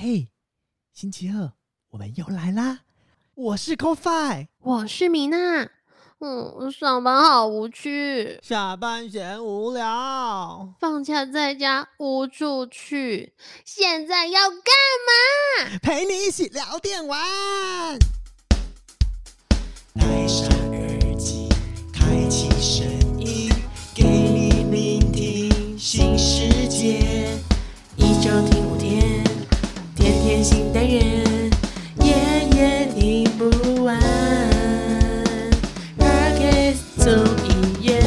嘿，星期二我们又来啦！我是 CoFi，我是米娜。嗯，上班好无趣，下班闲无聊，放假在家无处去，现在要干嘛？陪你一起聊电玩。戴上耳机，开启声音，给你聆听新世界。一周听天天新单元，夜夜听不完。Podcast 综艺院。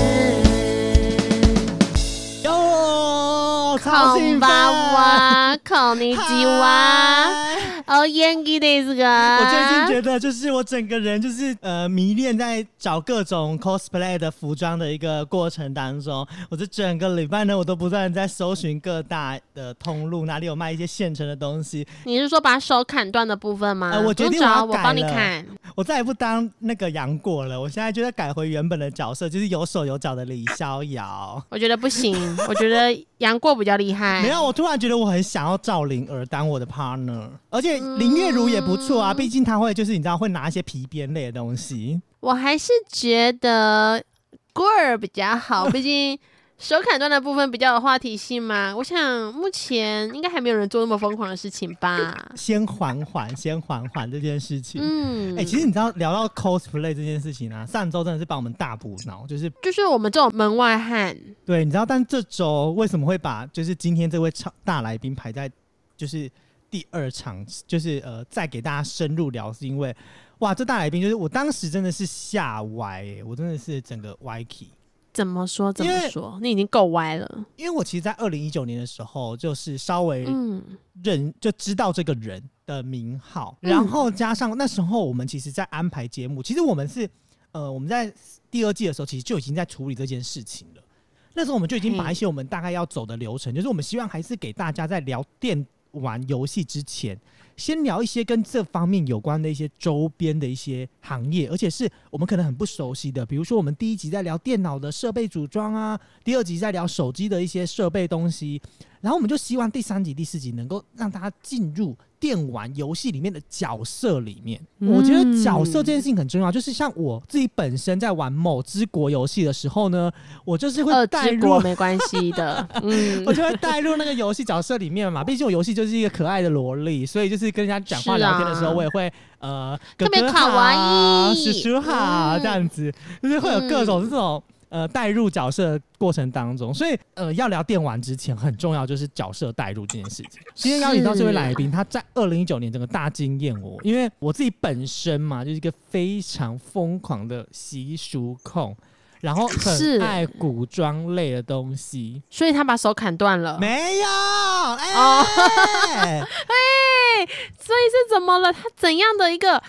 哟，超こん兴奋！ばんは、こん にちは。嗨哦，元気ですか？我最近觉得，就是我整个人就是呃迷恋在找各种 cosplay 的服装的一个过程当中。我这整个礼拜呢，我都不断地在搜寻各大的通路，哪里有卖一些现成的东西。你是说把手砍断的部分吗？呃我决定不用找我要改我帮你了砍。我再也不当那个杨过了，我现在就在改回原本的角色，就是有手有脚的李逍遥。我觉得不行，我觉得杨过比较厉害。没有，我突然觉得我很想要赵灵儿当我的 partner，而且 林月如也不错啊，毕竟她会就是你知道会拿一些皮鞭类的东西。我还是觉得孤儿比较好，毕竟手砍断的部分比较有话题性嘛。我想目前应该还没有人做那么疯狂的事情吧。先缓缓，先缓缓这件事情。嗯，哎、其实你知道聊到 cosplay 这件事情啊，上周真的是帮我们大补脑，就是就是我们这种门外汉，对，你知道，但这周为什么会把就是今天这位超大来宾排在就是第二场，就是呃再给大家深入聊，是因为哇，这大来宾就是我当时真的是吓歪、欸，我真的是整个歪 key。怎么说怎么说，你已经够歪了。因为我其实，在二零一九年的时候，就是稍微嗯，认就知道这个人的名号，嗯然后加上那时候我们其实，在安排节目，其实我们是呃我们在第二季的时候，其实就已经在处理这件事情了。那时候我们就已经把一些我们大概要走的流程，就是我们希望还是给大家在聊电玩游戏之前，先聊一些跟这方面有关的一些周边的一些行业，而且是我们可能很不熟悉的，比如说我们第一集在聊电脑的设备组装啊，第二集在聊手机的一些设备东西，然后我们就希望第三集、第四集能够让大家进入电玩游戏里面的角色里面。我觉得角色这件事情很重要，就是像我自己本身在玩某之国游戏的时候呢，我就是会带入没关系的。嗯我，就会带入那个游戏角色里面嘛。毕竟我游戏就是一个可爱的萝莉，所以就是跟人家讲话聊天的时候，我也会呃，哥特别哥卡哇好，伊叔叔好，嗯这样子，就是会有各种这种。呃，带入角色的过程当中，所以呃，要聊电玩之前很重要就是角色带入这件事情。今天邀请到这位来宾，他在二零一九年整个大惊艳我，因为我自己本身嘛，就是一个非常疯狂的习俗控，然后是很爱古装类的东西。所以他把手砍断了。没有，哎、哦所以是怎么了？他怎样的一个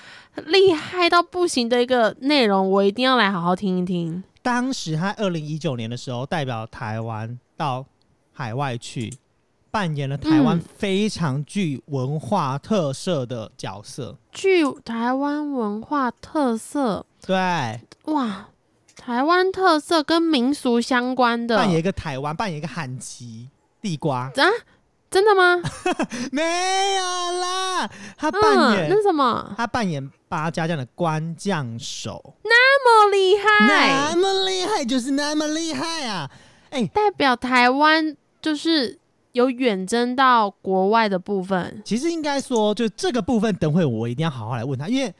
厉害到不行的一个内容，我一定要来好好听一听。当时他二零一九年的时候，代表台湾到海外去，扮演了台湾嗯。非常具文化特色的角色。具台湾文化特色，对，哇，台湾特色跟民俗相关的。扮演一个台湾，扮演一个韩旗地瓜，啊？真的吗？没有啦，他扮嗯，演、那是什么？他扮演八家将的官将手，那么厉害那害，么厉害，就是那么厉害啊！哎、代表台湾就是有远征到国外的部分。其实应该说，就这个部分，等会我一定要好好来问他，因为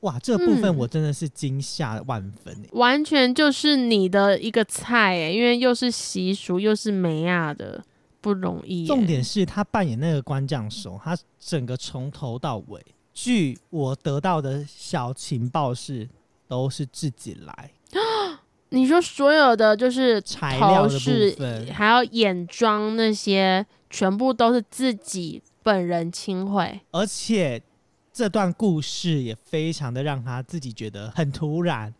哇，这个部分嗯我真的是惊吓万分欸完全就是你的一个菜哎，因为又是习俗又是美亚的，不容易耶。重点是他扮演那个官将手，他整个从头到尾，据我得到的小情报是，都是自己来 你说所有的就是材料的头饰部分，还有眼妆那些，全部都是自己本人亲会。而且这段故事也非常的让他自己觉得很突然，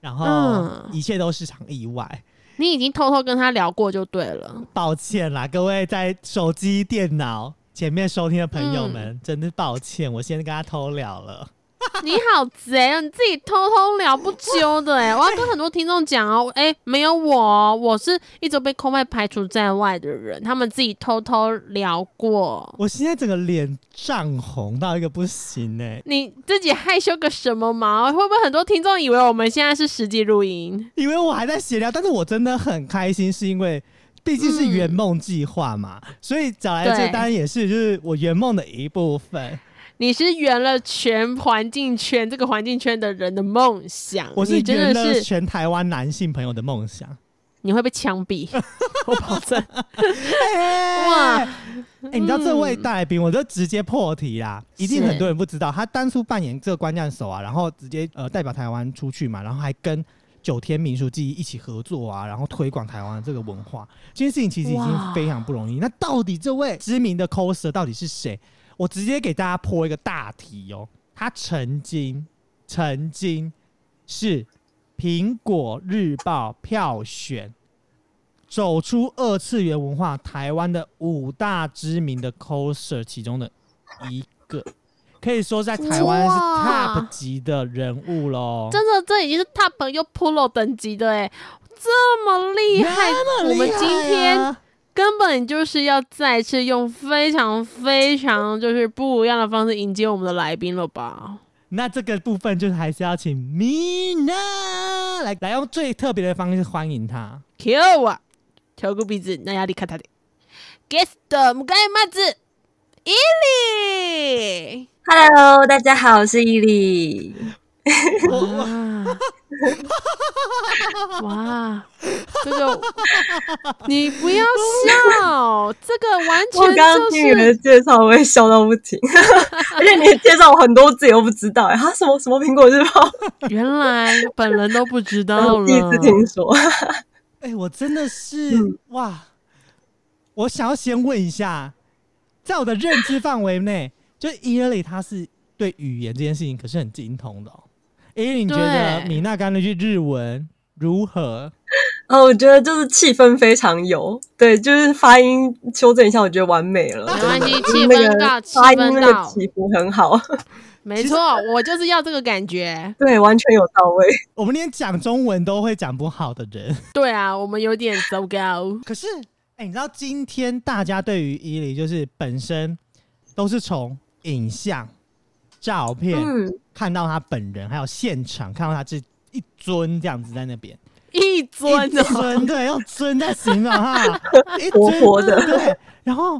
然后嗯一切都是场意外。你已经偷偷跟他聊过就对了。抱歉啦，各位在手机、电脑前面收听的朋友们，嗯真的抱歉，我先跟他偷聊了。你好贼哦！你自己偷偷聊不揪的哎，我要跟很多听众讲哦，哎，没有我哦，我是一直被空麦排除在外的人，他们自己偷偷聊过。我现在整个脸涨红到一个不行哎，你自己害羞个什么毛？会不会很多听众以为我们现在是实际录音？以为我还在闲聊，但是我真的很开心，是因为毕竟是圆梦计划嘛，所以找来这对当然也是就是我圆梦的一部分。你是圆了全环境圈这个环境圈的人的梦想，我是你真圆了的是全台湾男性朋友的梦想。你会被枪毙，我保证。哇！哇哎、你知道这位大来宾，我就直接破题啦，一定很多人不知道，他当初扮演这个关键手啊，然后直接呃代表台湾出去嘛，然后还跟九天民俗记忆一起合作啊，然后推广台湾的这个文化，这件事情其实已经非常不容易。那到底这位知名的 coser 到底是谁？我直接给大家破一个大题哦，他曾经曾经是苹果日报票选走出二次元文化台湾的五大知名的 coser 其中的一个，可以说在台湾是 top 级的人物喽。真的，这已经是 top 又 pro 等级的哎，这么厉害！那么厉害啊我们今天根本就是要再次用非常非常就是不一样的方式迎接我们的来宾了吧？那这个部分就是还是要请 Mina 来来用最特别的方式欢迎他。 Q 啊，挑个鼻子，那压力看他的。Guest 迎えます。伊利， Hello，大家好，我是伊利。 哇 哇，这个你不要笑，这个完全 刚全就刚听你们的介绍，我也笑到不停，而且你介绍我很多字我不知道，哎，他什么什么苹果日报，原来本人都不知道了。第一次听说。哎、我真的是、嗯哇！我想要先问一下，在我的认知范围内，就伊尔里他是对语言这件事情可是很精通的、哦。伊尔，你觉得米娜刚那句日文如何？哦，我觉得就是气氛非常有，对，就是发音修正一下，我觉得完美了。没关系气氛到气发音那个氛到起伏很好，没错，我就是要这个感觉。对，完全有到位。我们连讲中文都会讲不好的人，对啊，我们有点糟糕。可是哎、你知道今天大家对于伊犁就是本身都是从影像、照片、嗯，看到他本人，还有现场看到他这一尊这样子在那边。一尊一哦，尊，对，用尊在形容哈，一活尊活的对。然后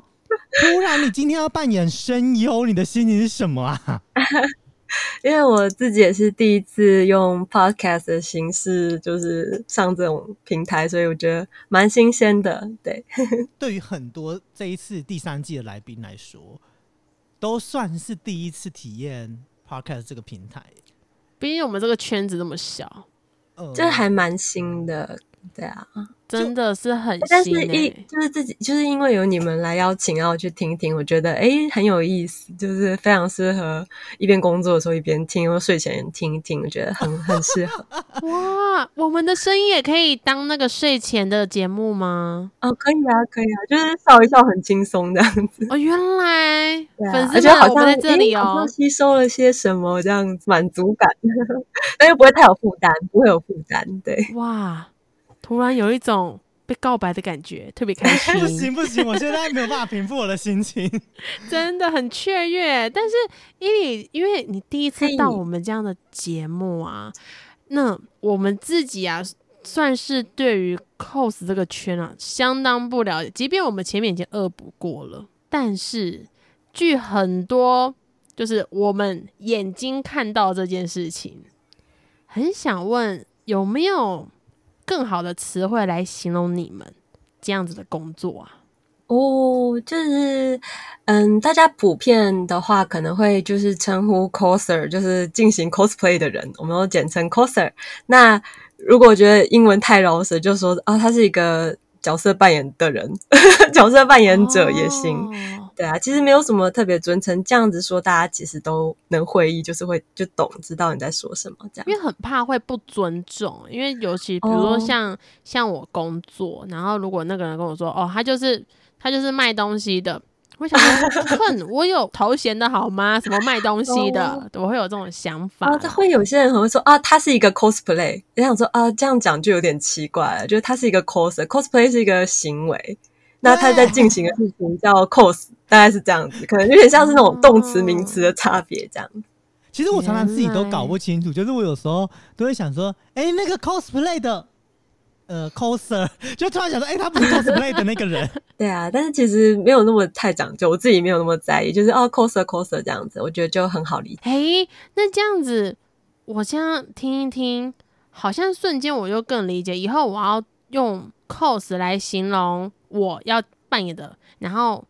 突然你今天要扮演声优，你的心情是什么啊？因为我自己也是第一次用 podcast 的形式，就是上这种平台，所以我觉得蛮新鲜的。对，对于很多这一次第三季的来宾来说，都算是第一次体验 podcast 这个平台。毕竟我们这个圈子那么小，呃这还蛮新的。对啊，真的是很但是新一欸就是自己就是因为有你们来邀请，然后我去听听，我觉得诶很有意思，就是非常适合一边工作的时候一边听，或睡前听一听，我觉得很很适合。哇，我们的声音也可以当那个睡前的节目吗？哦，可以啊，可以啊，就是笑一笑很轻松这样子。哦，原来粉丝好像在这里哦诶好像，吸收了些什么这样子，满足感，但又不会太有负担，不会有负担。对，哇，突然有一种被告白的感觉，特别开心不，行不行，我现在没有办法平复我的心情。真的很雀跃。但是伊里，因为你第一次到我们这样的节目啊，那我们自己啊，算是对于 cos 这个圈啊相当不了解。即便我们前面已经恶补过了，但是据很多就是我们眼睛看到这件事情，很想问有没有更好的词汇来形容你们这样子的工作啊？哦，就是嗯，大家普遍的话可能会就是称呼 coser，就是进行 cosplay 的人，我们都简称 coser。那如果觉得英文太饶舌，就说啊，他是一个角色扮演的人，角色扮演者也行。哦对啊，其实没有什么特别尊称，这样子说，大家其实都能会意，就是会就懂，知道你在说什么这样因。为很怕会不尊重，因为尤其比如说哦像、像我工作，然后如果那个人跟我说，哦，他就是他就是卖东西的，我想说，哼，我有头衔的好吗？什么卖东西的哦，我会有这种想法啊，。这会有些人可能会说啊，他是一个 cosplay，我想说啊，这样讲就有点奇怪了，就是他是一个 coser，cosplay 是一个行为，那他在进行的事情叫 cos，大概是这样子，可能有点像是那种动词名词的差别这样。其实我常常自己都搞不清楚，就是我有时候都会想说，哎、那个 cosplay 的呃 coser，就突然想说，哎、他不是 cosplay 的那个人。对啊，但是其实没有那么太讲究，我自己没有那么在意，就是哦 coser coser 这样子，我觉得就很好理解。哎，那这样子，我这样听一听，好像瞬间我就更理解，以后我要用 cos 来形容我要扮演的，然后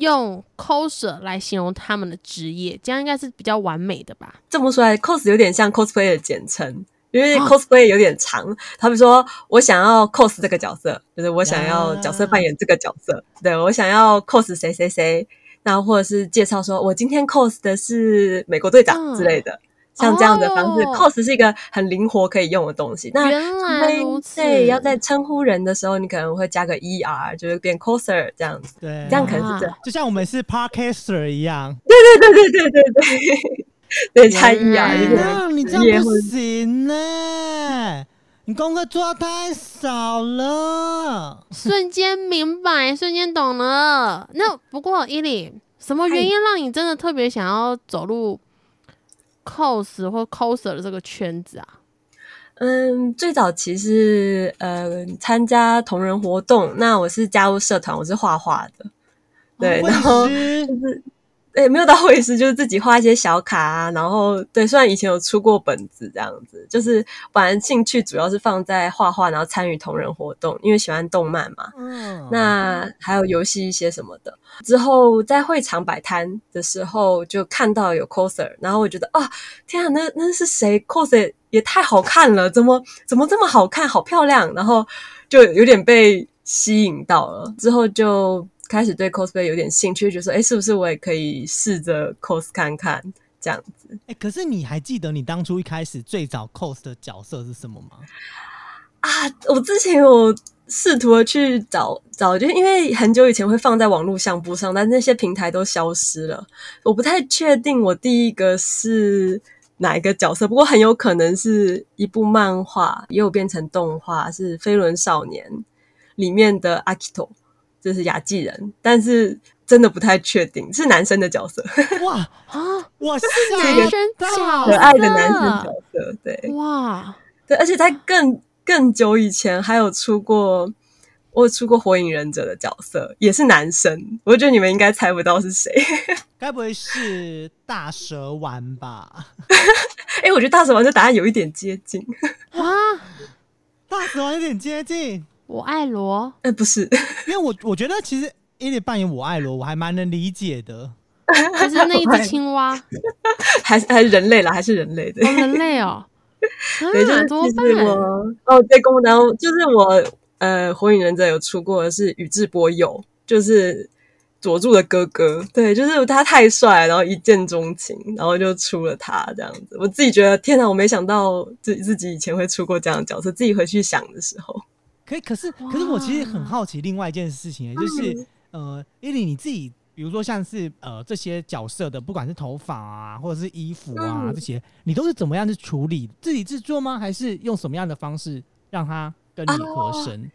用 coser 来形容他们的职业，这样应该是比较完美的吧？这么说来，cos 有点像 cosplay 的简称，因为哦 cosplay 有点长。他们说我想要 cos 这个角色，就是我想要角色扮演这个角色，对我想要 cos 谁谁谁，那或者是介绍说我今天 cos 的是美国队长嗯之类的，像这样的方式、哦 c o s 是一个很灵活可以用的东西。那原来对，要在称呼人的时候，你可能会加个 er，就是变 coser 这样子，对，这样可能是这样。就像我们是 podcaster 一样。对对对对对对，对对差 er 原来就是那你这样不行呢、你功课做的太少了。瞬间明白，瞬间懂了。那不过伊里，什么原因让你真的特别想要走入 cos 或 coser 的这个圈子啊？嗯，最早其实呃参加同人活动，那我是加入社团，我是画画的，对，哦然后就是对，没有到绘师，就是自己画一些小卡啊，然后对，虽然以前有出过本子这样子，就是本来兴趣主要是放在画画，然后参与同人活动，因为喜欢动漫嘛，嗯那还有游戏一些什么的。之后在会场摆摊的时候，就看到有 coser，然后我觉得啊，天啊，那那是谁？coser 也太好看了，怎么怎么这么好看，好漂亮，然后就有点被吸引到了。之后就开始对 cosplay 有点兴趣，就说，哎，是不是我也可以试着 cos 看看这样子？哎、可是你还记得你当初一开始最早 cos 的角色是什么吗？啊，我之前有试图的去找找，就是因为很久以前会放在网络相簿上，但那些平台都消失了。我不太确定我第一个是哪一个角色，不过很有可能是一部漫画，也有变成动画，是《飞轮少年》里面的阿 t o 这是雅纪人，但是真的不太确定是男生的角色，哇，啊，哇是男生角可爱的男生角色，对。哇，对，而且在更更久以前还有出过，我有出过火影忍者的角色，也是男生。我觉得你们应该猜不到是谁。该不会是大蛇丸吧？哎，我觉得大蛇丸这答案有一点接近。哇，大蛇丸有点接近，我爱罗，哎，不是，因为我我觉得其实伊里扮演我爱罗，我还蛮能理解的。还是那一只青蛙，哦，还是还是人类啦，还是人类的。人类哦，对，就啊，是我办？哦，对，公当就是我呃，火影忍者有出过的是宇智波鼬，就是佐助的哥哥。对，就是他太帅，然后一见钟情，然后就出了他这样子。我自己觉得，天哪，我没想到自自己以前会出过这样的角色。自己回去想的时候，可以，可是可是我其实很好奇另外一件事情、欸，就是、呃，伊丽你自己，比如说像是呃这些角色的，不管是头发啊，或者是衣服啊、嗯这些，你都是怎么样去处理？自己制作吗？还是用什么样的方式让它跟你合身？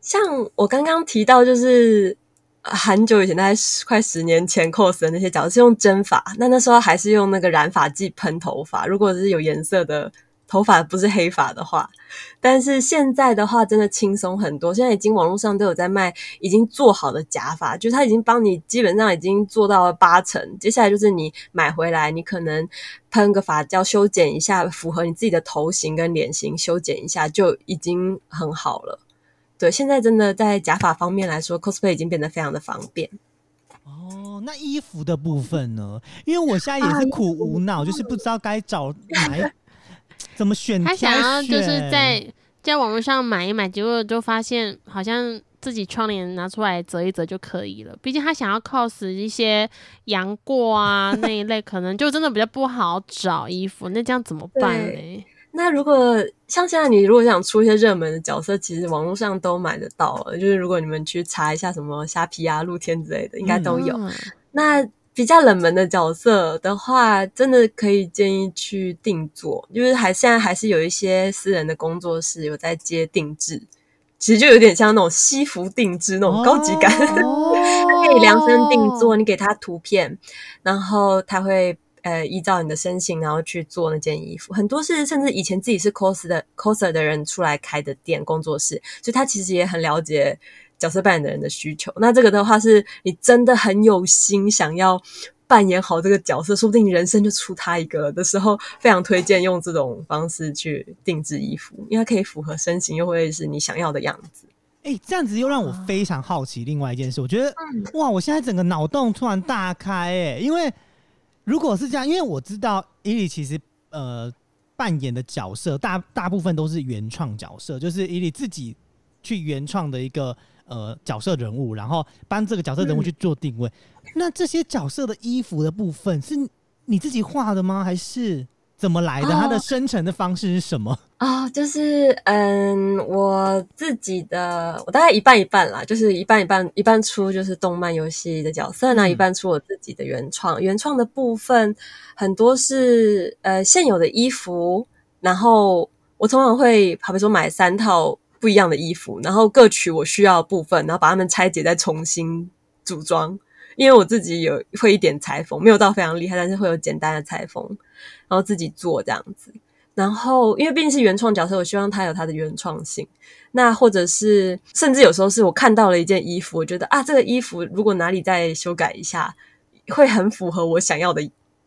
像我刚刚提到，就是呃很久以前，大概十快十年前 cos 的那些角色是用针法，那那时候还是用那个染发剂喷头发。如果是有颜色的头发，不是黑发的话，但是现在的话，真的轻松很多。现在已经网络上都有在卖已经做好的假发，就是它已经帮你基本上已经做到了八成。接下来就是你买回来，你可能喷个发胶修剪一下，符合你自己的头型跟脸型，修剪一下就已经很好了。对，现在真的在假发方面来说，cosplay 已经变得非常的方便。哦，那衣服的部分呢？因为我现在也啊是苦无脑，就是不知道该找哪一怎么选。他想要就是在在网络上买一买，结果就发现好像自己窗帘拿出来折一折就可以了。毕竟他想要 cos 一些杨过啊那一类，可能就真的比较不好找衣服。那这样怎么办对呢？那如果像现在你如果想出一些热门的角色，其实网络上都买得到了。就是如果你们去查一下什么虾皮啊、露天之类的，应该都有。嗯那比较冷门的角色的话，真的可以建议去定做，就是还现在还是有一些私人的工作室有在接定制，其实就有点像那种西服定制那种高级感。哦 它可以量身定做，你给他图片，然后他会呃依照你的身形，然后去做那件衣服。很多是甚至以前自己是 cos 的 coser 的人出来开的店工作室，所以他其实也很了解角色扮演的人的需求。那这个的话，是你真的很有心想要。扮演好这个角色，说不定你人生就出他一个了的时候，非常推荐用这种方式去定制衣服，因为它可以符合身形，又会是你想要的样子。哎、这样子又让我非常好奇另外一件事，我觉得、嗯哇，我现在整个脑洞突然大开哎、因为如果是这样，因为我知道伊利其实呃扮演的角色大大部分都是原创角色，就是伊利自己去原创的一个呃角色人物，然后帮这个角色人物去做定位。那这些角色的衣服的部分是你自己画的吗？还是怎么来的？哦它的生成的方式是什么？哦，就是嗯，我自己的我大概一半一半啦，就是一半一半，一半出就是动漫游戏的角色，那、嗯一半出我自己的原创。原创的部分很多是呃现有的衣服，然后我通常会好比说买三套不一样的衣服，然后各取我需要的部分，然后把它们拆解再重新组装。因为我自己有会一点裁缝，没有到非常厉害，但是会有简单的裁缝，然后自己做这样子。然后，因为毕竟是原创角色，我希望它有它的原创性。那或者是，甚至有时候是我看到了一件衣服，我觉得啊，这个衣服如果哪里再修改一下，会很符合我想要的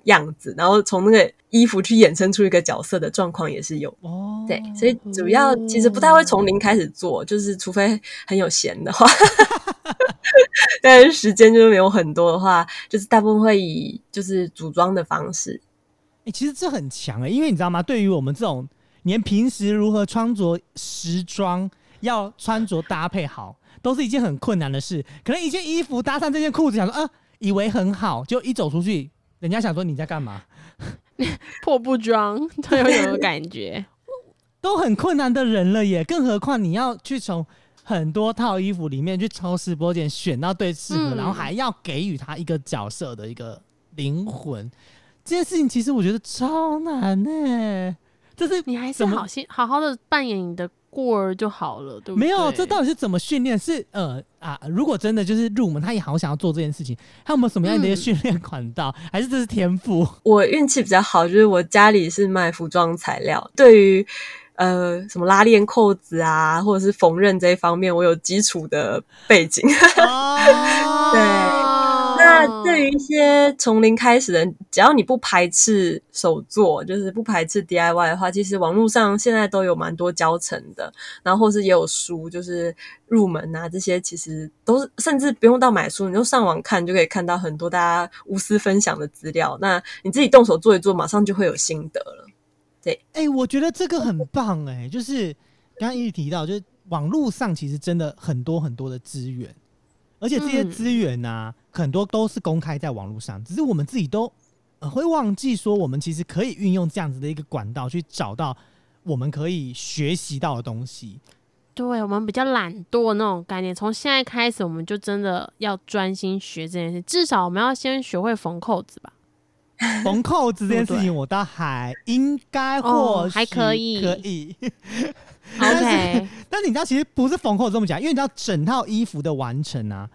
样子。然后从那个衣服去衍生出一个角色的状况也是有。哦，对，所以主要其实不太会从零开始做，就是除非很有闲的话，但是时间就是没有很多的话，就是大部分会以就是组装的方式。哎、其实这很强哎、因为你知道吗？对于我们这种连平时如何穿着时装，要穿着搭配好，都是一件很困难的事。可能一件衣服搭上这件裤子，想说啊，以为很好，就一走出去，人家想说你在干嘛，破布装 都有有感觉。都很困难的人了耶。更何况你要去从很多套衣服里面去抽丝剥茧，选到最适合，嗯然后还要给予他一个角色的一个灵魂。这件事情其实我觉得超难呢、就是你还是好心好好的扮演你的过儿就好了，对不对？没有，这到底是怎么训练？是呃啊，如果真的就是入门，他也好想要做这件事情，他有没有什么样的一个嗯训练管道？还是这是天赋？我运气比较好，就是我家里是卖服装材料，对于呃什么拉链、扣子啊，或者是缝纫这一方面，我有基础的背景。哦，对那对于一些从零开始的，只要你不排斥手作，就是不排斥 DIY 的话，其实网络上现在都有蛮多教程的，然后或是也有书，就是入门啊这些，其实都是甚至不用到买书，你就上网看就可以看到很多大家无私分享的资料。那你自己动手做一做，马上就会有心得了。对哎、我觉得这个很棒哎、就是刚刚一直提到，就是网络上其实真的很多很多的资源，而且这些嗯资源呢、很多都是公开在网络上，只是我们自己都、呃、会忘记说，我们其实可以运用这样子的一个管道去找到我们可以学习到的东西。对我们比较懒惰那种概念，从现在开始，我们就真的要专心学这件事，至少我们要先学会缝扣子吧。缝扣子这件事情，我倒还应该哦或许还可以可以。OK，但是你知道，其实不是缝扣子这么讲，因为你知道整套衣服的完成啊，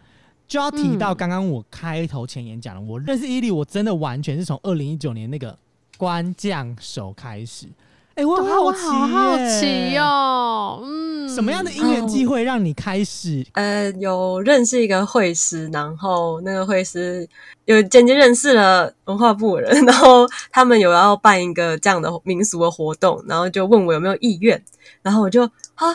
就要提到嗯刚刚我开头前言讲了，我认识伊利，我真的完全是从二零一九年那个官将手开始。哎、我很对啊我奇、好好奇。哦，嗯，什么样的因缘机会让你开始？呃，有认识一个会师，然后那个会师有间接认识了文化部的人，然后他们有要办一个这样的民俗的活动，然后就问我有没有意愿，然后我就啊，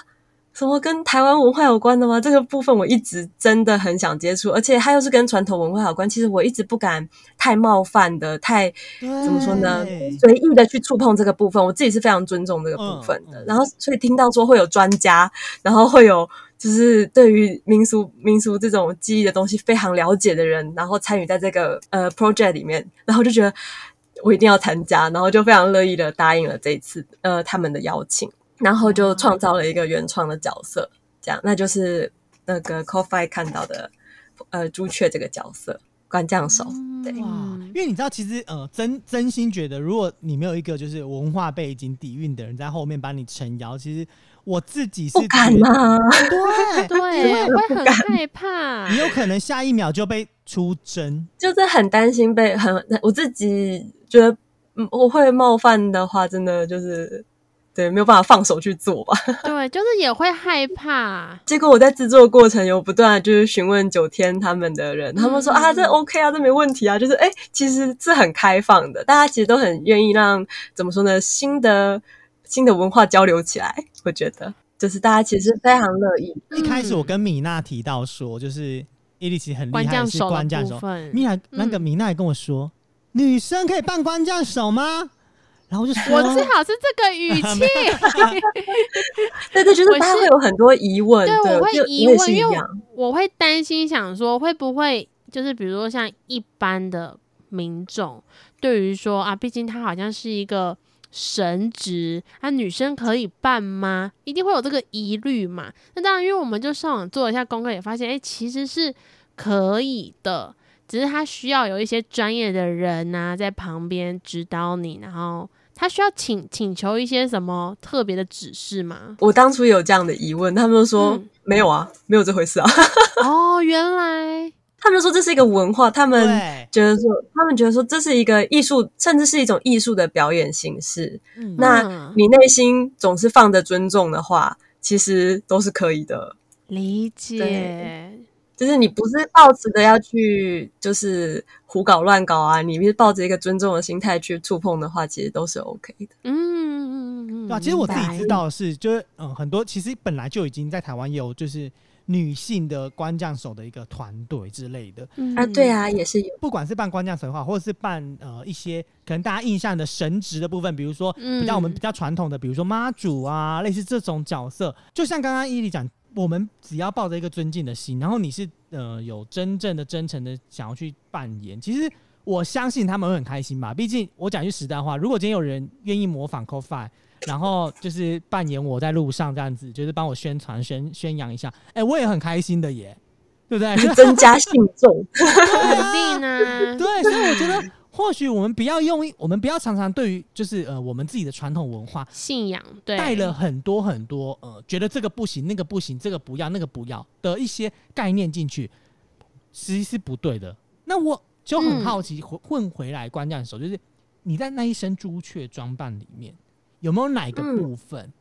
什么跟台湾文化有关的吗？这个部分我一直真的很想接触，而且它又是跟传统文化有关，其实我一直不敢太冒犯的，太怎么说呢？随意的去触碰这个部分，我自己是非常尊重这个部分的。嗯嗯然后，所以听到说会有专家，然后会有就是对于民俗民俗这种记忆的东西非常了解的人，然后参与在这个呃 project 里面，然后就觉得我一定要参加，然后就非常乐意的答应了这一次呃他们的邀请，然后就创造了一个原创的角色，这样那就是那个 Coffee 看到的呃朱雀这个角色关将手，对，哇，嗯因为你知道，其实呃，真真心觉得，如果你没有一个就是文化背景底蕴的人在后面帮你撑腰，其实我自己是不敢觉得 啊，对，对，会很害怕 你。有可能下一秒就被出征。就是很担心被很我自己觉得嗯我会冒犯的话，真的就是对没有办法放手去做吧。对，就是也会害怕。结果我在制作过程有不断就是询问九天他们的人，他们说嗯啊这 OK 啊，这没问题啊，就是哎、其实是很开放的，大家其实都很愿意让怎么说呢新的新的文化交流起来，我觉得就是大家其实非常乐意。一开始我嗯跟米娜提到说，就是伊丽奇很厉关害是将手的关将手，米娜那个嗯米娜也跟我说，女生可以扮关将手吗？然后就说，我最好是这个语 气，对对，就是我是大家会有很多疑问，对，对，我会疑问，因为。我会担心，想说会不会就是比如说像一般的民众，对于说啊，毕竟他好像是一个神职，啊，女生可以办吗？一定会有这个疑虑嘛。那当然，因为我们就上网做了一下功课，也发现，哎、其实是可以的，只是他需要有一些专业的人呐、在旁边指导你，然后他需要请请求一些什么特别的指示吗？我当初有这样的疑问，他们说、嗯没有啊，没有这回事啊。哦，原来，他们说这是一个文化，他们，觉得说，他们觉得说这是一个艺术，甚至是一种艺术的表演形式。嗯那嗯你内心总是放着尊重的话，其实都是可以的。理解对，就是你不是抱持的要去就是胡搞乱搞啊，你是抱着一个尊重的心态去触碰的话，其实都是 OK 的。嗯嗯嗯嗯，对啊，其实我自己知道的是，就是嗯，很多其实本来就已经在台湾有就是女性的官将手的一个团队之类的，嗯啊，对啊，也是有。不管是办官将手的话，或者是办呃一些可能大家印象的神职的部分，比如说比较我们嗯比较传统的，比如说妈祖啊，类似这种角色，就像刚刚伊利讲，我们只要抱着一个尊敬的心，然后你是呃有真正的真诚的想要去扮演，其实我相信他们会很开心吧。毕竟我讲句实在话，如果今天有人愿意模仿 CoFi，然后就是扮演我在路上这样子，就是帮我宣传宣宣扬一下，哎、我也很开心的耶，对不对？增加信众，肯定啊，对，所以我觉得或许我们不要用一，我们不要常常对于就是呃我们自己的传统文化信仰对带了很多很多呃觉得这个不行那个不行这个不要那个不要的一些概念进去，其实是不对的。那我就很嗯好奇，混混回来关键手就是你在那一身朱雀装扮里面有没有哪个嗯部分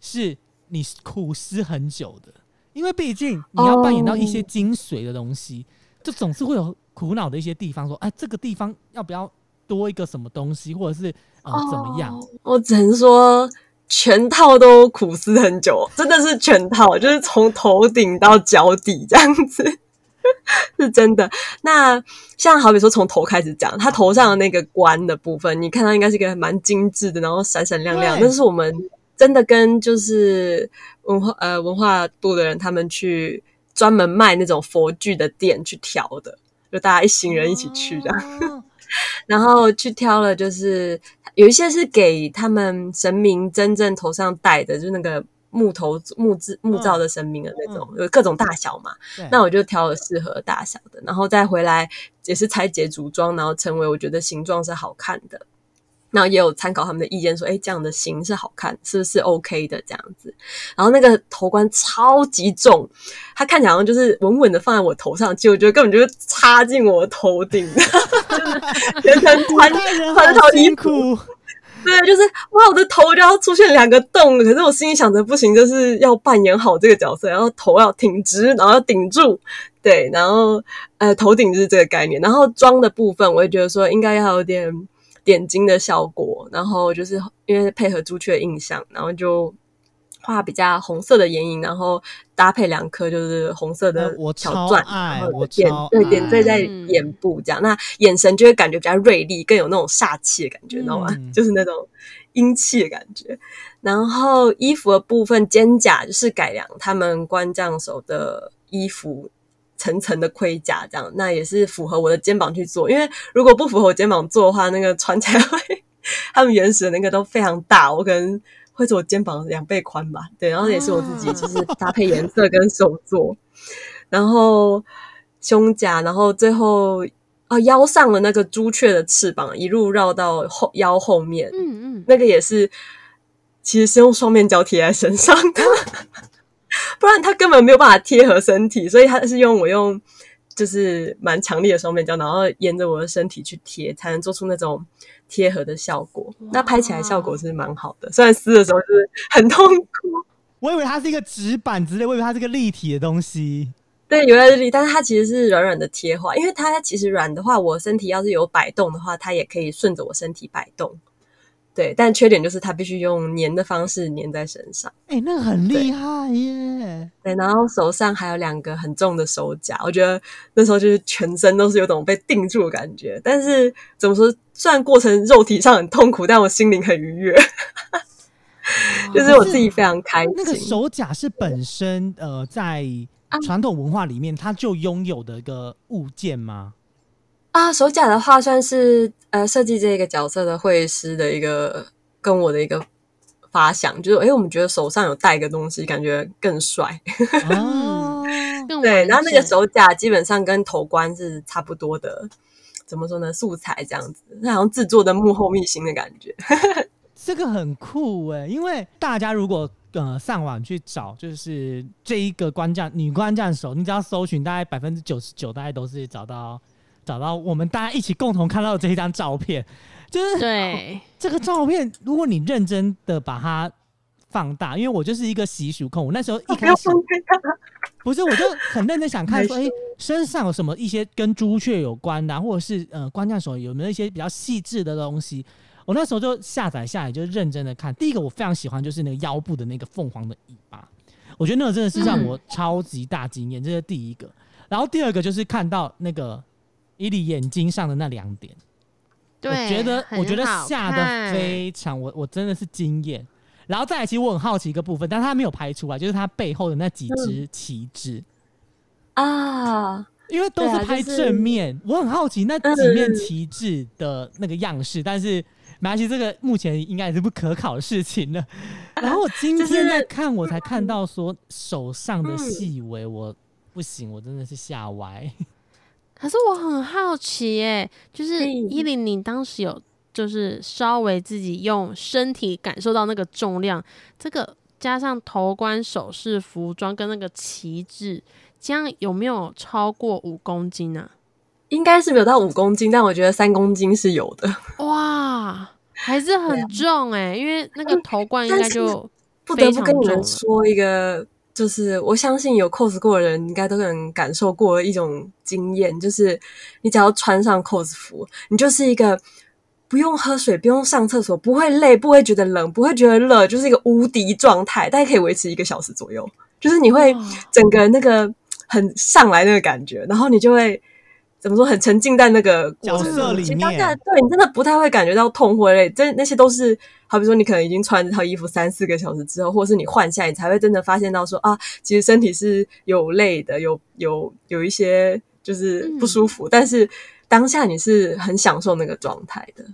是你苦思很久的？因为毕竟你要扮演到一些哦精髓的东西，就总是会有苦恼的一些地方，说哎这个地方要不要多一个什么东西，或者是呃怎么样？哦我只能说，全套都苦思很久，真的是全套，就是从头顶到脚底这样子，是真的。那像好比说从头开始讲，他头上的那个冠的部分，你看到应该是一个蛮精致的，然后闪闪亮亮，对那是我们真的跟就是文化呃文化部的人他们去专门卖那种佛具的店去调的。就大家一行人一起去这样，哦 然后去挑了，就是有一些是给他们神明真正头上戴的，就是那个木头木质木造的神明的那种，有各种大小嘛。那我就挑了适合大小的，然后再回来也是拆解组装，然后成为我觉得形状是好看的。然后也有参考他们的意见，说，哎，这样的型是好看，是不是 OK 的这样子？然后那个头冠超级重，它看起来好像就是稳稳的放在我头上，其实我觉得根本就是插进我头顶，就是全程穿穿套衣服，对，就是哇，我的头就要出现两个洞，可是我心里想着不行，就是要扮演好这个角色，然后头要挺直，然后要顶住，对，然后呃头顶就是这个概念，然后妆的部分，我也觉得说应该要有点点睛的效果，然后就是因为配合朱雀印象，然后就。画比较红色的眼影，然后搭配两颗就是红色的小钻，爱然后我点对点缀在眼部这样，那眼神就会感觉比较锐利，更有那种煞气的感觉，你知道吗？嗯 就是那种阴气的感觉。然后衣服的部分，肩甲就是改良他们关将手的衣服层层的盔甲，这样那也是符合我的肩膀去做。因为如果不符合我肩膀做的话，那个穿起来会他们原始的那个都非常大，我可能会做我肩膀两倍宽吧。对，然后也是我自己就是搭配颜色跟手做，然后胸甲，然后最后啊腰上的那个朱雀的翅膀一路绕到后腰后面，嗯嗯，那个也是，其实是用双面胶贴在身上的，不然它根本没有办法贴合身体，所以它是用我用就是蛮强力的双面胶，然后沿着我的身体去贴，才能做出那种贴合的效果。那拍起来效果是蛮好的，虽然撕的时候是很痛苦。我以为它是一个纸板之类，我以为它是个立体的东西。对，有在这里，但是它其实是软软的贴画，因为它其实软的话，我身体要是有摆动的话，它也可以顺着我身体摆动。对，但缺点就是它必须用粘的方式粘在身上。哎、那个很厉害耶！对，然后手上还有两个很重的手甲，我觉得那时候就是全身都是有种被定住的感觉。但是怎么说，虽然过程肉体上很痛苦，但我心灵很愉悦，就是我自己非常开心。那个手甲是本身呃，在传统文化里面它就拥有的一个物件吗？啊，手甲的话算是呃设计这个角色的绘师的一个跟我的一个发想，就是诶，我们觉得手上有戴一个东西，感觉更帅。哦，对，然后那个手甲基本上跟头冠是差不多的，怎么说呢？素材这样子，那好像制作的幕后秘辛的感觉。这个很酷哎，因为大家如果呃上网去找，就是这一个官将女官将手，你只要搜寻，大概百分之九十九，大概都是找到找到我们大家一起共同看到的这一张照片，就是对，这个照片，如果你认真的把它放大，因为我就是一个习俗控，我那时候一开始不是，我就很认真想看说，哎、身上有什么一些跟朱雀有关的啊、或者是呃官将手有没有一些比较细致的东西。我那时候就下载下来，就认真的看。第一个我非常喜欢就是那个腰部的那个凤凰的尾巴，我觉得那个真的是让我超级大惊艳，这是第一个。然后第二个就是看到那个伊犁眼睛上的那两点，对，我觉得我觉得好下的看非常，我我真的是惊艳。然后再来，其实我很好奇一个部分，但是他没有拍出来，就是他背后的那几只旗帜，啊，因为都对啊是拍就是正面，我很好奇那几嗯面旗帜的那个样式，但是没关系，这个目前应该也是不可考的事情了。然后我今就是天在看，我才看到说手上的嗯细微，我不行，我真的是吓歪。可是我很好奇耶，就是嗯依琳，你当时有就是稍微自己用身体感受到那个重量，这个加上头冠、首饰、服装跟那个旗帜，这样有没有超过五公斤啊？应该是没有到五公斤，但我觉得三公斤是有的。哇，还是很重哎，因为那个头冠应该就不得不跟你们说一个，就是我相信有 cos 过的人应该都能感受过一种经验，就是你只要穿上 cos 服，你就是一个不用喝水、不用上厕所、不会累、不会觉得冷、不会觉得热，就是一个无敌状态，大概可以维持一个小时左右。就是你会整个那个很上来那个感觉，然后你就会怎么说，很沉浸在那个过程中角色里其实当下面对你真的不太会感觉到痛或累，这那些都是好比说你可能已经穿这套衣服三四个小时之后，或是你换下，你才会真的发现到说啊，其实身体是有累的，有有有一些就是不舒服，但是当下你是很享受那个状态的。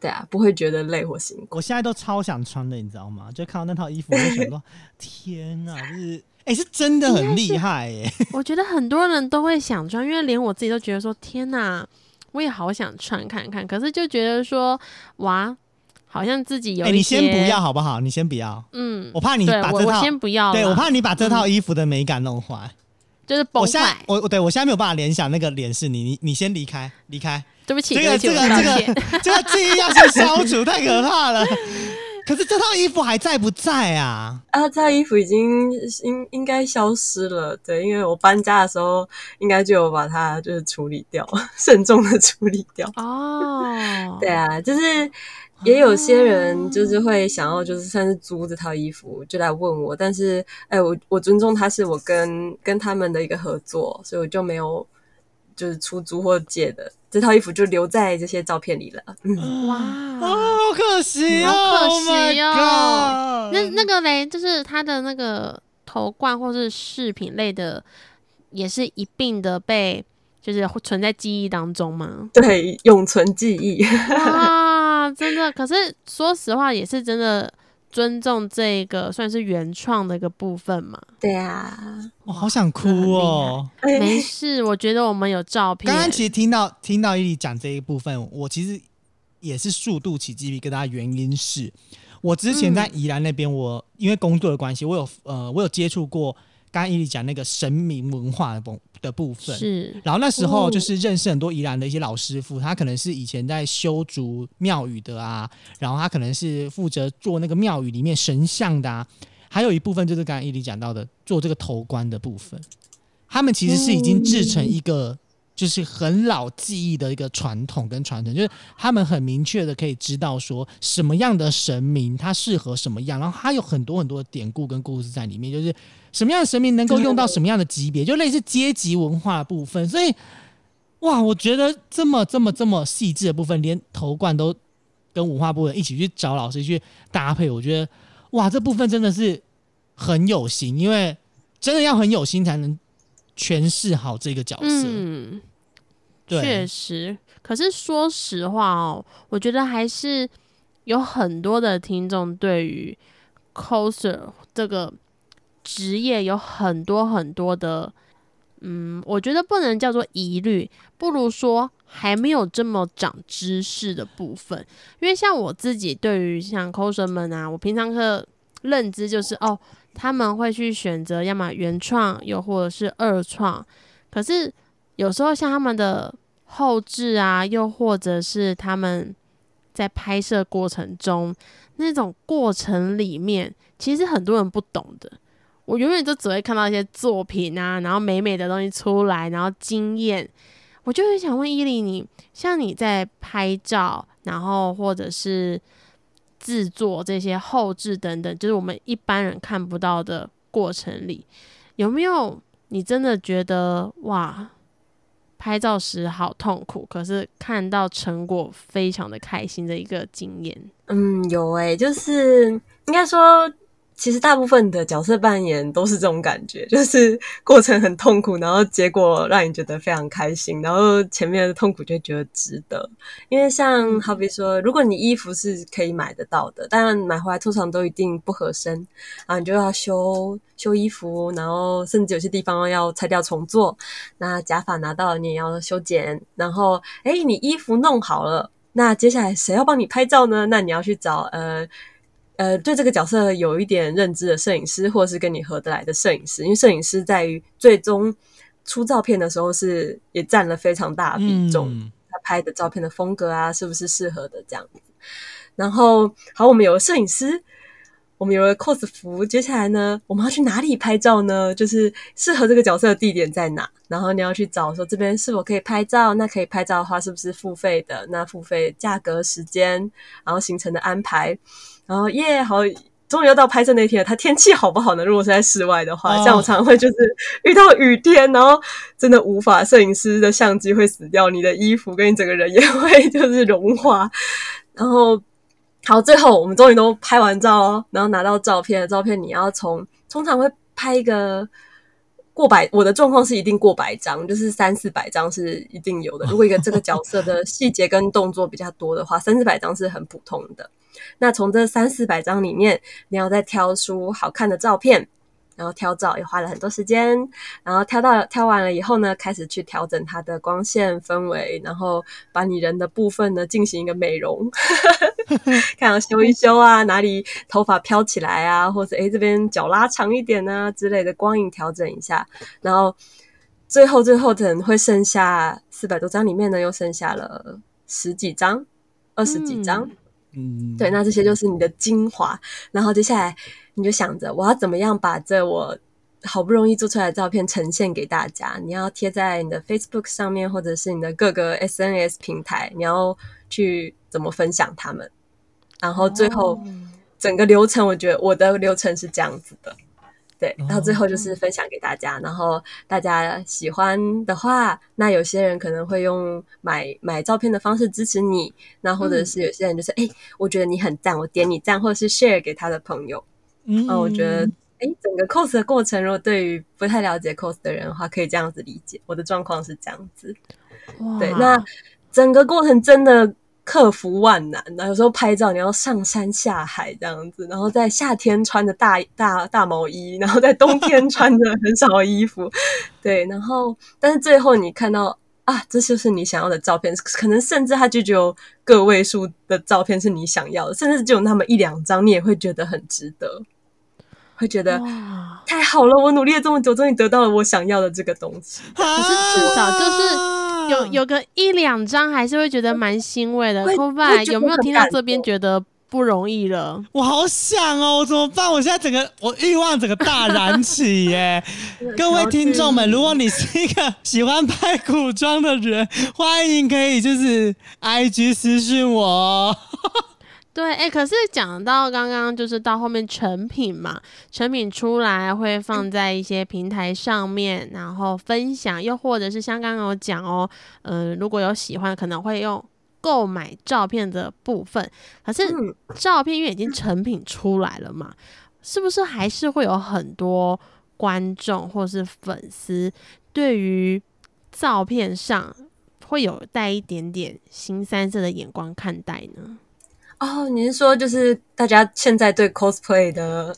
对啊，不会觉得累或辛苦。我现在都超想穿的，你知道吗？就看到那套衣服，我就想说，天啊，就是哎、是真的很厉害耶！我觉得很多人都会想穿，因为连我自己都觉得说，天哪，我也好想穿看看。可是就觉得说，哇，好像自己有你先不要，好不好？你先不要，嗯，我怕你把这套，先不要，对我怕你把这套衣服的美感弄坏。就是崩我现。我我对我现在没有办法联想那个脸是你，你你先离开，离开，对不起，这个这个这。个这个记忆要先消除，太可怕了。可是这套衣服还在不在啊？啊，这套衣服已经应应该消失了，对，因为我搬家的时候应该就有把它就是处理掉，慎重的处理掉。哦，对啊，就是也有些人就是会想要就是算是租这套衣服，就来问我，但是哎，我我尊重他是我跟跟他们的一个合作，所以我就没有就是出租或借的这套衣服就留在这些照片里了。嗯，哇，啊，好可惜哦，好可惜 Oh 哦那那个嘞，就是他的那个头冠或是饰品类的也是一并的被就是会存在记忆当中吗？对，永存记忆。啊，真的！可是说实话，也是真的尊重这个算是原创的一个部分嘛。对啊，我好想哭哦。没事，我觉得我们有照片。刚刚其实听到听到伊丽讲这一部分，我其实也是速度起鸡皮疙瘩，原因是我之前在宜兰那边，我因为工作的关系，我有呃我有接触过。刚刚伊犁讲那个神明文化的部的部分，是。然后那时候就是认识很多宜兰的一些老师傅，他可能是以前在修筑庙宇的啊，然后他可能是负责做那个庙宇里面神像的啊，还有一部分就是刚刚伊犁讲到的做这个头冠的部分，他们其实是已经制成一个。就是很老记忆的一个传统跟传承，就是他们很明确的可以知道说什么样的神明他适合什么样，然后他有很多很多的典故跟故事在里面，就是什么样的神明能够用到什么样的级别，就类似阶级文化部分。所以，哇，我觉得这么这么这么细致的部分，连头冠都跟文化部的一起去找老师去搭配，我觉得哇，这部分真的是很有心，因为真的要很有心才能。诠释好这个角色，嗯，确实。可是说实话哦，我觉得还是有很多的听众对于 coser 这个职业有很多很多的，嗯，我觉得不能叫做疑虑，不如说还没有这么长知识的部分。因为像我自己对于像 coser 们啊，我平常课认知就是哦。他们会去选择要么原创，又或者是二创。可是有时候像他们的后置啊，又或者是他们在拍摄过程中那种过程里面，其实很多人不懂的。我永远都只会看到一些作品啊，然后美美的东西出来，然后惊艳。我就很想问伊犁，你像你在拍照，然后或者是。制作这些后置等等，就是我们一般人看不到的过程里，有没有你真的觉得哇，拍照时好痛苦，可是看到成果非常的开心的一个经验？嗯，有诶，就是应该说。其实大部分的角色扮演都是这种感觉，就是过程很痛苦，然后结果让你觉得非常开心，然后前面的痛苦就觉得值得。因为像好比说，如果你衣服是可以买得到的，当然买回来通常都一定不合身，啊你就要修修衣服，然后甚至有些地方要拆掉重做。那假发拿到了，你也要修剪。然后，哎，你衣服弄好了，那接下来谁要帮你拍照呢？那你要去找呃。呃，对这个角色有一点认知的摄影师，或是跟你合得来的摄影师，因为摄影师在于最终出照片的时候是也占了非常大比重，他拍的照片的风格啊，是不是适合的这样子。然后，好，我们有了摄影师，我们有了 cos 服，接下来呢，我们要去哪里拍照呢？就是适合这个角色的地点在哪？然后你要去找说这边是否可以拍照，那可以拍照的话是不是付费的？那付费价格、时间，然后行程的安排。然后耶，好，终于要到拍摄那天了。它天气好不好呢？如果是在室外的话，像我常常会就是遇到雨天，然后真的无法，摄影师的相机会死掉，你的衣服跟你整个人也 会就是融化。然后好，最后我们终于都拍完照哦，然后拿到照片，照片你要从通常会拍一个过百，我的状况是一定过百张，就是三四百张是一定有的。如果一个这个角色的细节跟动作比较多的话，三四百张是很普通的。那从这三四百张里面，你要再挑出好看的照片，然后挑照也花了很多时间，然后挑到挑完了以后呢，开始去调整它的光线氛围，然后把你人的部分呢进行一个美容，看要修一修啊，哪里头发飘起来啊，或者诶这边脚拉长一点啊之类的光影调整一下，然后最后最后可能会剩下四百多张里面呢，又剩下了十几张、二十几张。嗯，对，那这些就是你的精华。然后接下来你就想着，我要怎么样把这我好不容易做出来的照片呈现给大家？你要贴在你的 Facebook 上面，或者是你的各个 SNS 平台，你要去怎么分享他们？然后最后整个流程，我觉得我的流程是这样子的。对，到最后就是分享给大家，然后大家喜欢的话，那有些人可能会用买买照片的方式支持你，那或者是有些人就是哎，我觉得你很赞，我点你赞，或者是 share 给他的朋友。嗯，我觉得哎，整个 cos 的过程，如果对于不太了解 cos 的人的话，可以这样子理解。我的状况是这样子，对，那整个过程真的克服万难。那有时候拍照你要上山下海这样子，然后在夏天穿着大大大毛衣，然后在冬天 穿着很少的衣服，对，然后但是最后你看到。啊，这就是你想要的照片，可能甚至它就只有个位数的照片是你想要的，甚至只有那么一两张，你也会觉得很值得，会觉得哇，太好了，我努力了这么久，终于得到了我想要的这个东西。可是至少就是啊有有个一两张，还是会觉得蛮欣慰的。会 c o 有没有听到这边觉得不容易了？我好想哦，我怎么办？我现在整个我欲望整个大燃起耶！各位听众们，如果你是一个喜欢拍古装的人，欢迎可以就是 I G 私信我哦。对，哎、可是讲到刚刚就是到后面成品嘛，成品出来会放在一些平台上面，然后分享，又或者是像刚刚有讲哦，嗯、如果有喜欢，可能会用购买照片的部分。可是嗯照片因为已经成品出来了嘛，是不是还是会有很多观众或是粉丝对于照片上会有带一点点新三色的眼光看待呢？哦，你是说就是大家现在对 cosplay 的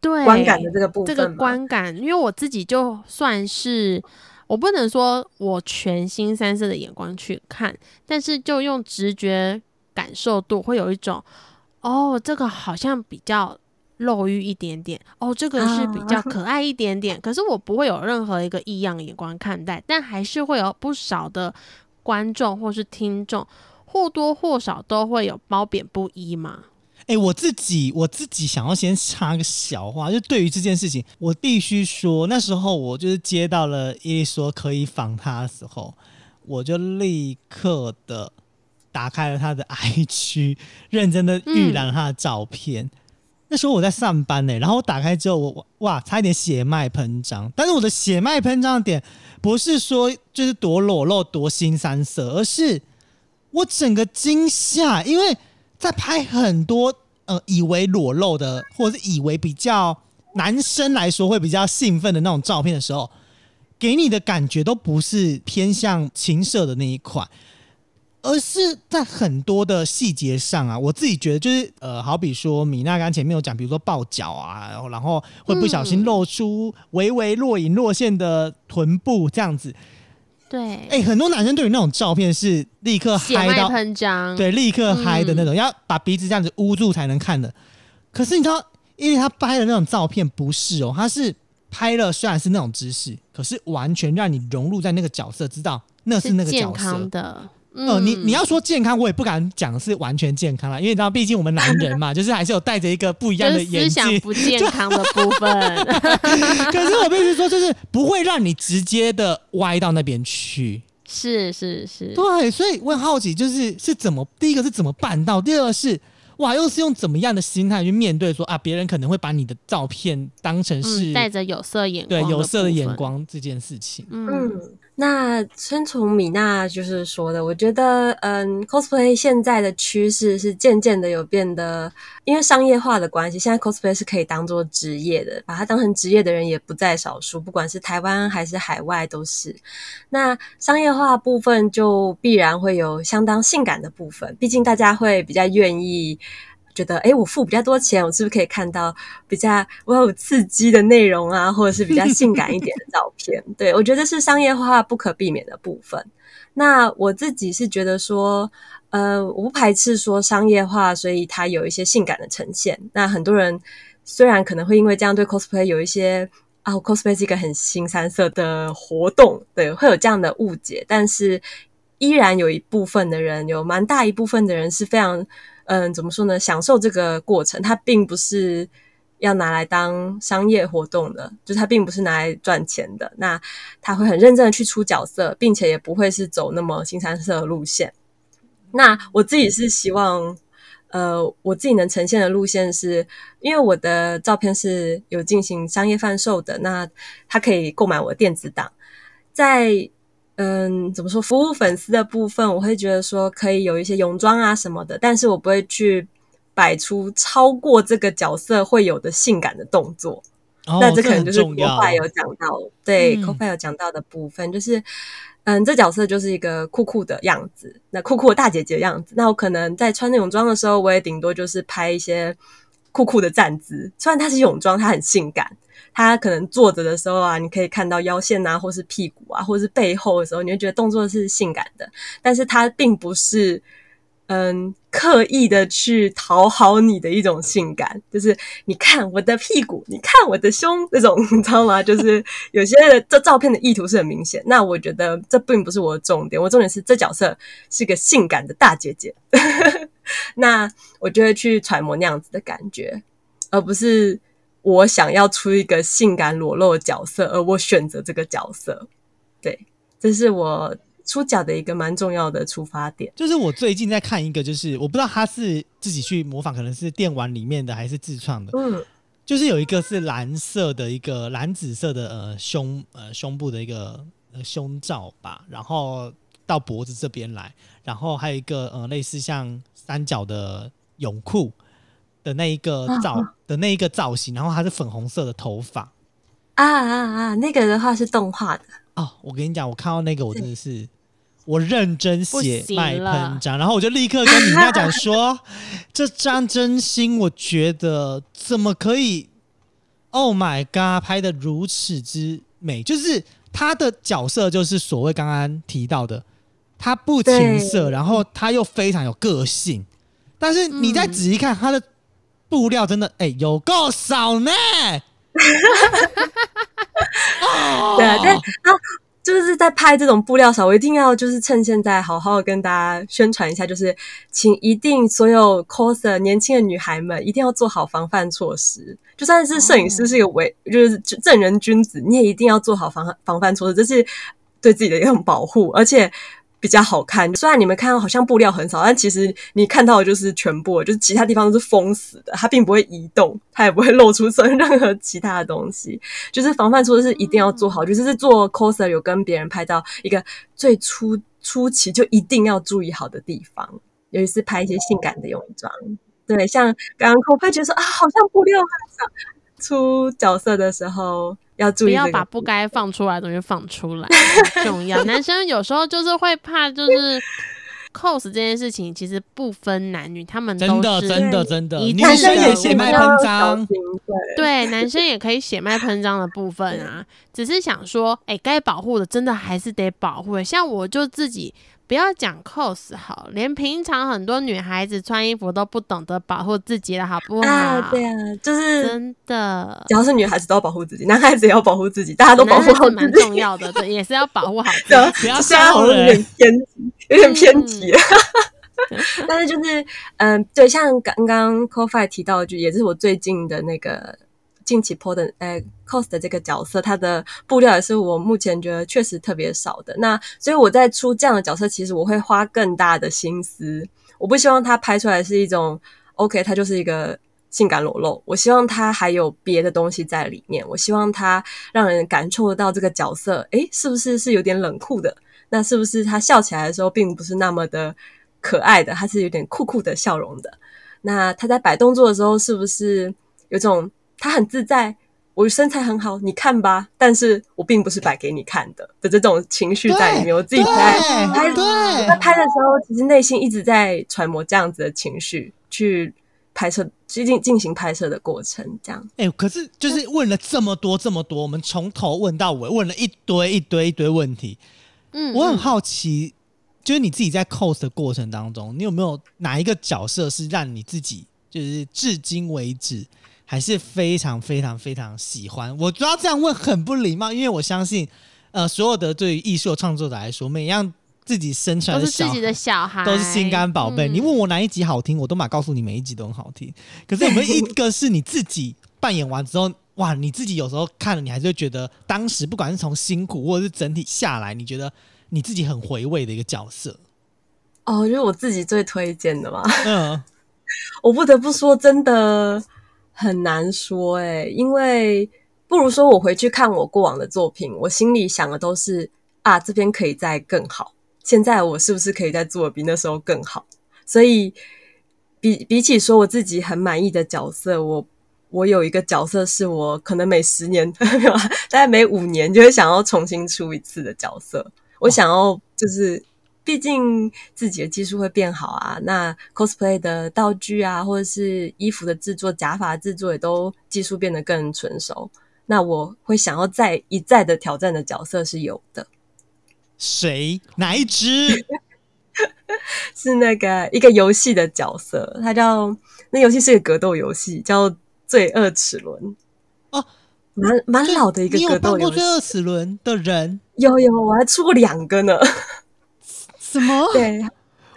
对观感的这个部分这个？观感，因为我自己就算是我不能说我全新三色的眼光去看，但是就用直觉感受度，会有一种哦，这个好像比较肉欲一点点，哦，这个是比较啊可爱一点点，可是我不会有任何一个异样的眼光看待，但还是会有不少的观众或是听众。或多或少都会有褒贬不一嘛，哎、我自己我自己想要先插个小话，就对于这件事情，我必须说，那时候我就是接到了伊利说可以访他的时候，我就立刻的打开了他的 IG，认真的预览了他的照片。那时候我在上班呢、然后我打开之后，我我哇，差一点血脉喷张。但是我的血脉喷张的点不是说就是多裸露、多新三色，而是我整个惊吓，因为在拍很多呃以为裸露的，或者是以为比较男生来说会比较兴奋的那种照片的时候，给你的感觉都不是偏向情色的那一款，而是在很多的细节上啊，我自己觉得就是呃，好比说米娜刚前面有讲，比如说抱脚啊，然后然后会不小心露出微微若隐若现的臀部这样子，对，哎、很多男生对于那种照片是立刻嗨到喷张，对，立刻嗨的那种，要把鼻子这样子捂住才能看的。可是你知道，因为他拍的那种照片不是哦，他是拍了虽然是那种姿势，可是完全让你融入在那个角色，知道那是那个角色康。的。呃，你嗯你要说健康，我也不敢讲是完全健康啦，因为你知道，毕竟我们男人嘛，就是还是有带着一个不一样的眼想不健康的部分，可是我必须说，就是不会让你直接的歪到那边去。是是是，对，所以我很好奇，就是是怎么第一个是怎么办到，第二个是哇，又是用怎么样的心态去面对说啊，别人可能会把你的照片当成是、嗯，带着有色眼光，对有色的眼，光这件事情。嗯，嗯，那先从米娜就是说的，我觉得，嗯，cosplay 现在的趋势是渐渐的有变得，因为商业化的关系，现在 cosplay 是可以当做职业的，把它当成职业的人也不在少数，不管是台湾还是海外都是。那商业化部分就必然会有相当性感的部分，毕竟大家会比较愿意。觉得，诶，我付比较多钱，我是不是可以看到比较我有刺激的内容啊，或者是比较性感一点的照片？对我觉得是商业化不可避免的部分。那我自己是觉得说，呃，我不排斥说商业化，所以它有一些性感的呈现。那很多人虽然可能会因为这样对 cosplay 有一些啊，cosplay 是一个很新三色的活动，对，会有这样的误解，但是依然有一部分的人，有蛮大一部分的人是非常。嗯，怎么说呢？享受这个过程，它并不是要拿来当商业活动的，就是它并不是拿来赚钱的。那他会很认真的去出角色，并且也不会是走那么新三色的路线。那我自己是希望，呃，我自己能呈现的路线是，因为我的照片是有进行商业贩售的，那他可以购买我的电子档，在。嗯，怎么说？服务粉丝的部分，我会觉得说可以有一些泳装啊什么的，但是我不会去摆出超过这个角色会有的性感的动作。哦那这可能就是 c o f i 有讲到，对嗯 c o f i 有讲到的部分，就是嗯，这角色就是一个酷酷的样子，那酷酷的大姐姐的样子。那我可能在穿那泳装的时候，我也顶多就是拍一些酷酷的站姿。虽然它是泳装，它很性感，他可能坐着的时候啊，你可以看到腰线啊，或是屁股啊，或是背后的时候，你会觉得动作是性感的，但是它并不是。嗯，刻意的去讨好你的一种性感，就是你看我的屁股，你看我的胸，这种你知道吗？就是有些的这照片的意图是很明显。那我觉得这并不是我的重点，我重点是这角色是个性感的大姐姐。那我就会去揣摩那样子的感觉，而不是我想要出一个性感裸露的角色，而我选择这个角色。对，这是我出角的一个蛮重要的出发点。就是我最近在看一个，就是我不知道他是自己去模仿，可能是电玩里面的还是自创的。嗯，就是有一个是蓝色的一个蓝紫色的呃胸呃胸部的一个呃胸罩吧，然后到脖子这边来，然后还有一个呃类似像三角的泳裤的那一个造、的那一个造型，然后它是粉红色的头发。啊啊啊！那个的话是动画的，哦，我跟你讲，我看到那个我真的是。我认真血不行脉喷张，然后我就立刻跟你家讲说，这张真心我觉得怎么可以？Oh my god，拍的如此之美，就是他的角色就是所谓刚刚提到的，他不情色，然后他又非常有个性，但是你再仔细看他的布料，真的哎、有够少呢。哦对啊，但啊，就是在拍这种布料少，我一定要就是趁现在好好跟大家宣传一下，就是请一定所有 coser 年轻的女孩们一定要做好防范措施。就算是摄影师是一个伪，就是正人君子，你也一定要做好防防范措施，这是对自己的一种保护，而且。比较好看，虽然你们看到好像布料很少，但其实你看到的就是全部，就是其他地方都是封死的，它并不会移动，它也不会露出任何其他的东西。就是防范措施是一定要做好，就是做 coser 有跟别人拍到一个最初初期就一定要注意好的地方，尤其是拍一些性感的泳装。对，像刚刚 c o 觉得说啊，好像布料很少，出角色的时候要注不意、这个。要把不该放出来的东西放出来，很重要。男生有时候就是会怕，就是 cos 这件事情，其实不分男女，他们都真的是真的真的，一女致的我生也血脉喷张，对。对，男生也可以血脉喷张的部分啊，只是想说，哎、该保护的真的还是得保护。像我就自己不要讲 cos 好，连平常很多女孩子穿衣服都不懂得保护自己了，好不好？啊，对啊，就是真的，只要是女孩子都要保护自己，男孩子也要保护自己，大家都保护好蛮。重要的，对，也是要保护好自 对啊己。不要好像有点。偏激，有点偏激了。但是就是，嗯、对，像刚刚 c o f i 提到的，就也是我最近的那个近期 PO 的，呃，cos 的这个角色，他的布料也是我目前觉得确实特别少的。那所以我在出这样的角色，其实我会花更大的心思，我不希望他拍出来是一种 OK，他就是一个。性感裸露，我希望他还有别的东西在里面。我希望他让人感受得到这个角色，诶，是不是是有点冷酷的？那是不是他笑起来的时候并不是那么的可爱的，他是有点酷酷的笑容的？那他在摆动作的时候，是不是有种他很自在？我身材很好，你看吧，但是我并不是摆给你看的的这种情绪在里面。我自己在拍对在拍的时候，其实内心一直在揣摩这样子的情绪去拍摄，进进进行拍摄的过程，这样。哎、可是就是问了这么多这么多，我们从头问到尾，问了一堆一堆一堆问题。嗯，我很嗯好奇，就是你自己在 cos 的过程当中，你有没有哪一个角色是让你自己就是至今为止还是非常非常非常喜欢？我知道这样问很不礼貌，因为我相信，呃，所有的对于艺术的创作者来说，每样自己生出来的小孩都是自己的小孩，都是心肝宝贝。嗯你问我哪一集好听，我都马告诉你每一集都很好听。可是 有没有一个是你自己扮演完之后，哇，你自己有时候看了，你还是会觉得当时不管是从辛苦或者是整体下来，你觉得你自己很回味的一个角色？哦，就是我自己最推荐的嘛。嗯，我不得不说，真的很难说诶、因为不如说我回去看我过往的作品，我心里想的都是啊，这边可以再更好，现在我是不是可以再做的比那时候更好？所以比比起说我自己很满意的角色，我我有一个角色是我可能每十年 大概每五年就会想要重新出一次的角色。我想要就是，毕竟自己的技术会变好啊，那 cosplay 的道具啊，或者是衣服的制作、假发的制作也都技术变得更纯熟。那我会想要再一再的挑战的角色是有的，谁？哪一只？是那个一个游戏的角色，它叫那游戏是个格斗游戏，叫《罪恶齿轮》哦，蛮蛮老的一个格斗游戏扮过最。二齿轮的人？有有，我还出过两个呢。什么？对，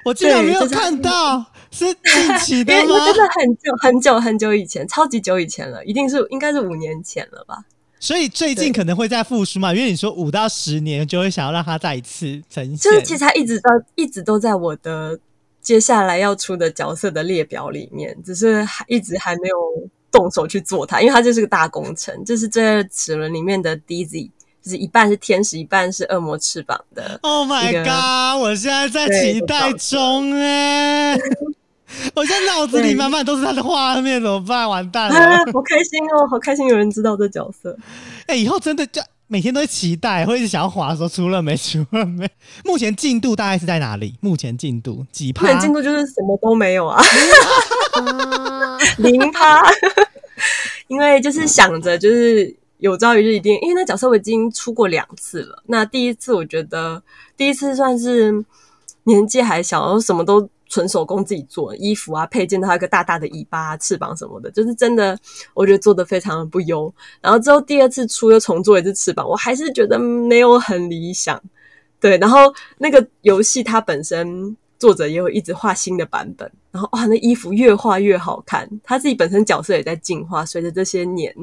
我竟然没有看到，是近期因的吗？真的很久很久很久以前，超级久以前了，一定是应该是五年前了吧？所以最近可能会再复苏嘛，因为你说五到十年就会想要让它再一次呈现。就是其实它一直到一直都在我的接下来要出的角色的列表里面，只是还一直还没有动手去做它，因为它就是个大工程。就是这齿轮里面的 DZ，就是一半是天使，一半是恶魔翅膀的。Oh my god！我现在在期待中 哎、我现在脑子里对满满都是他的画面，怎么办？完蛋啊了！好开心哦，好开心有人知道这角色。哎、以后真的就每天都会期待，会一直想要滑说出了没，出了没？目前进度大概是在哪里？目前进度几趴？目前进度就是什么都没有啊。啊，零趴，因为就是想着就是有朝一日一定，因为那角色我已经出过两次了。那第一次我觉得第一次算是年纪还小，然后什么都纯手工自己做，衣服啊、配件，它有个大大的尾巴、翅膀什么的，就是真的我觉得做的非常的不优。然后之后第二次出又重做一只翅膀，我还是觉得没有很理想。对，然后那个游戏它本身作者也有一直画新的版本，然后哇，那衣服越画越好看，他自己本身角色也在进化，随着这些年，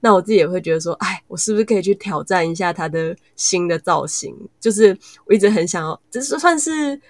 那我自己也会觉得说，哎，我是不是可以去挑战一下他的新的造型？就是我一直很想要，就是算是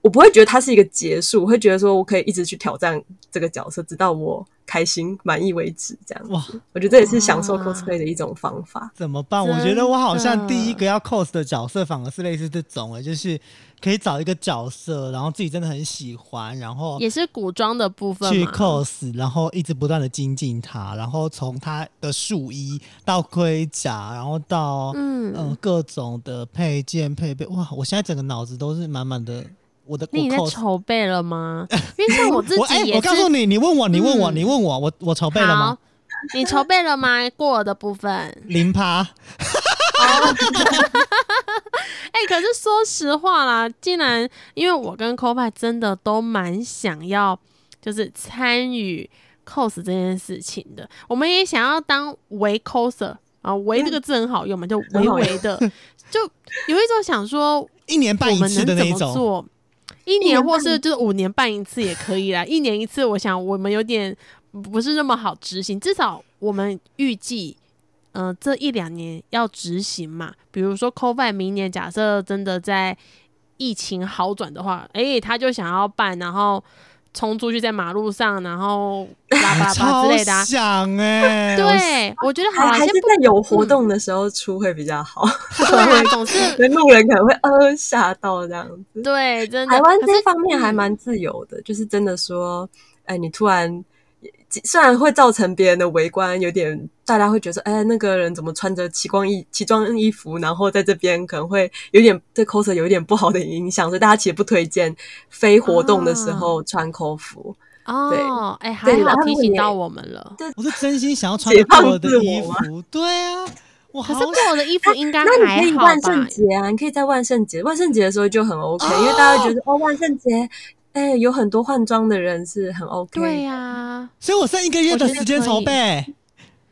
我不会觉得它是一个结束，我会觉得说我可以一直去挑战这个角色，直到我开心满意为止，这样。哇，我觉得这也是享受 cosplay 的一种方法。怎么办？我觉得我好像第一个要 cos 的角色，反而是类似这种诶，就是可以找一个角色，然后自己真的很喜欢，然后也是古装的部分去。cos，然后一直不断的精进它，然后从它的束衣到盔甲，然后到嗯、嗯，各种的配件配备，哇！我现在整个脑子都是满满的我的那你在。筹备了吗？因为像我自己。我告诉你，你问我，你问我，嗯你问我，我我筹备了吗？，你筹备了吗？过儿的部分。零趴，哎、可是说实话啦，既然因为我跟 c o p a 真的都蛮想要，就是参与 cos 这件事情的，我们也想要当围 coser 啊，围这个字很好用嘛，就微很好微的，就有一种想说，一年办我一次的那一种。一年年或是就是五年办一次也可以啦，一年一次，我想我们有点不是那么好执行，至少我们预计。呃，这一两年要执行嘛，比如说 c o v i 明年假设真的在疫情好转的话，诶，他就想要办，然后冲出去在马路上，然后拉巴拉之类的、啊。想哎、我对，我觉得好还还是在有活动的时候出会比较好，对啊，总是 路人可能会呃吓到这样子。对，真的。台湾这方面还嗯蛮自由的，就是真的说，哎，你突然虽然会造成别人的围观，有点大家会觉得说，哎，那个人怎么穿着奇光衣奇装异服，然后在这边可能会有点对 coser 有一点不好的影响，所以大家其实不推荐非活动的时候穿 co 服。哦，哎，还对然好提醒到我们了。我是真心想要穿解放过的自我衣吗服，对啊，我好可是过我的衣服应该那你还好可以万圣吧？节啊，你可以在万圣节，万圣节的时候就很 OK，、哦因为大家会觉得哦，万圣节，哎，有很多换装的人是很 OK。对呀，所以我剩一个月的时间筹备。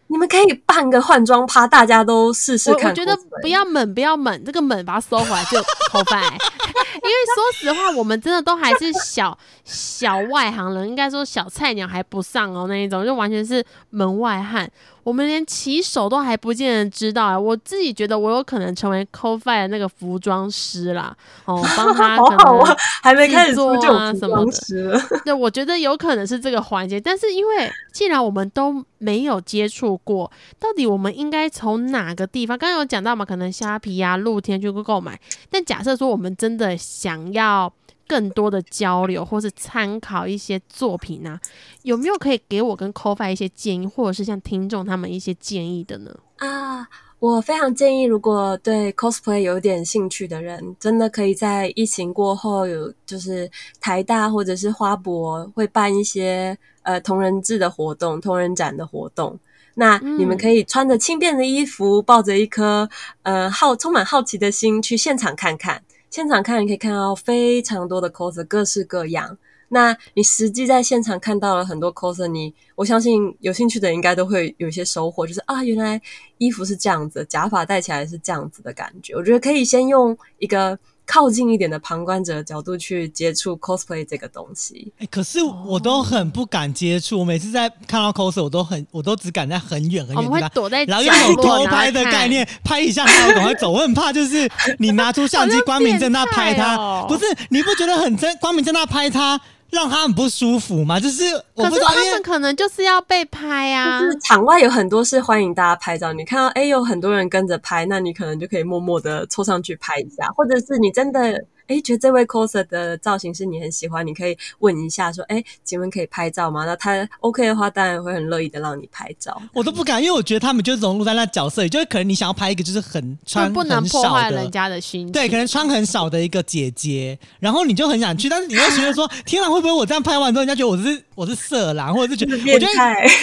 你们可以办个换装趴，大家都试试看。我我觉得不要猛，不要猛，这个猛把它收回来就 头发。因为说实话，我们真的都还是小小外行人，应该说小菜鸟还不上哦那一种，就完全是门外汉。我们连骑手都还不见得知道啊！我自己觉得我有可能成为 CoFi 的那个服装师啦，哦，帮他好可能还没开始出就制作啊什么的。对，我觉得有可能是这个环节，但是因为既然我们都没有接触过，到底我们应该从哪个地方？刚刚有讲到嘛，可能虾皮啊、露天去购买。但假设说我们真的想要更多的交流，或是参考一些作品啊，有没有可以给我跟 CoFi 一些建议，或者是像听众他们一些建议的呢？啊，我非常建议，如果对 cosplay 有点兴趣的人，真的可以在疫情过后有，就是台大或者是花博会办一些呃同人志的活动、同人展的活动。那你们可以穿着轻便的衣服，抱着一颗呃好充满好奇的心去现场看看。现场看，你可以看到非常多的 cos，各式各样。那你实际在现场看到了很多 coser，你我相信有兴趣的应该都会有一些收获，就是啊，原来衣服是这样子，假发戴起来是这样子的感觉。我觉得可以先用一个靠近一点的旁观者的角度去接触 cosplay 这个东西。哎、可是我都很不敢接触。我每次在看到 cos，我都很，我都只敢在很远很我们会远的地方，躲在然后用那种偷拍的概，念拍一下，然后赶快走。我很怕，就是你拿出相机 光明正大拍他，哦不是你不觉得很真光明正大拍他，让他很不舒服吗？就是我可是不知道，他们可能就是要被拍啊就。是场外有很多是欢迎大家拍照，你看到哎有很多人跟着拍，那你可能就可以默默的凑上去拍一下，或者是你真的哎觉得这位 coser 的造型是你很喜欢，你可以问一下说哎，请问可以拍照吗？那他 OK 的话，当然会很乐意的让你拍照。我都不敢，因为我觉得他们就融入在那角色里，就是可能你想要拍一个就是很就穿不能破很少的坏人家的心情。对，可能穿很少的一个姐姐，然后你就很想去，但是你会觉得说，天啊，会不会我这样拍完之后，人家觉得我是我是色狼，或者是觉得我觉得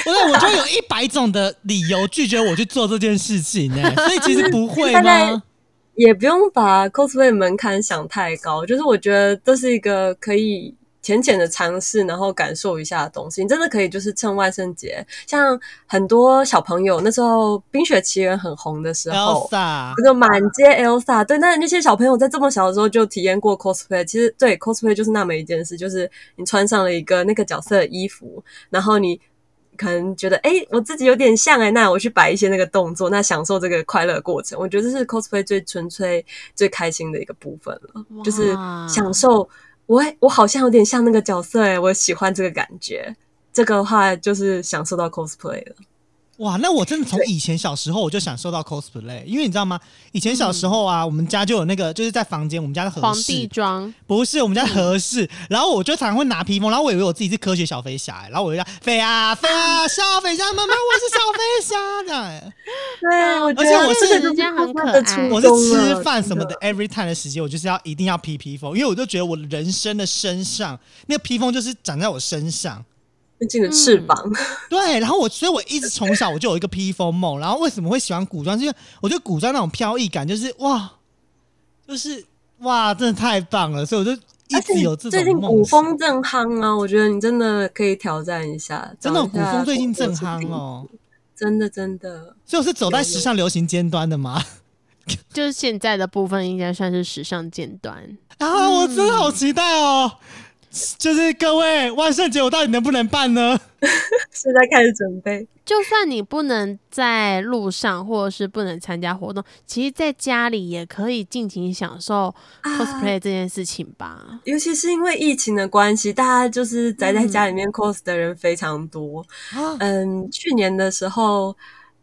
我对我就会有一百种的理由拒绝我去做这件事情呢、所以其实不会 吗？也不用把 cosplay 门槛想太高，就是我觉得这是一个可以浅浅的尝试，然后感受一下的东西。你真的可以就是趁万圣节，像很多小朋友那时候《冰雪奇缘》很红的时候。这个满街 Elsa，对，那那些小朋友在这么小的时候就体验过 cosplay，其实对 cosplay 就是那么一件事，就是你穿上了一个那个角色的衣服，然后你可能觉得，哎、我自己有点像哎、那我去摆一些那个动作，那享受这个快乐过程，我觉得这是 cosplay 最纯粹、最开心的一个部分了，就是享受。我我好像有点像那个角色哎、我喜欢这个感觉。这个的话就是享受到 cosplay 了。哇，那我真的从以前小时候我就享受到 cosplay，因为你知道吗？以前小时候啊，我们家就有那个，就是在房间，我们家的合皇帝装，不是我们家合适，然后我就常常会拿披风，然后我以为我自己是科学小飞侠、然后我就这样飞啊飞啊，小飞侠妈妈，我是小飞侠这样、欸。对，我而且我是得这个就是这样很可爱我是吃饭什么的，every time 的时间，我就是要一定要披披风，因为我就觉得我的人生的身上那个披风就是长在我身上。毕竟的翅膀。对，然后我，所以我一直从小我就有一个披风梦。然后为什么会喜欢古装？是因为我觉得古装那种飘逸感，就是哇，就是哇，真的太棒了。所以我就一直有这最近古。风正夯啊，我觉得你真的可以挑战一下。真的，古风最近正古风夯哦。真的真的。所以我是走在时尚流行尖端的吗？就是现在的部分应该算是时尚尖端。啊，我真的好期待哦！就是各位，万圣节我到底能不能办呢？现在开始准备，就算你不能在路上，或者是不能参加活动，其实在家里也可以尽情享受 cosplay 这件事情吧。尤其是因为疫情的关系，大家就是宅在家里面 cos 的人非常多。啊，嗯，去年的时候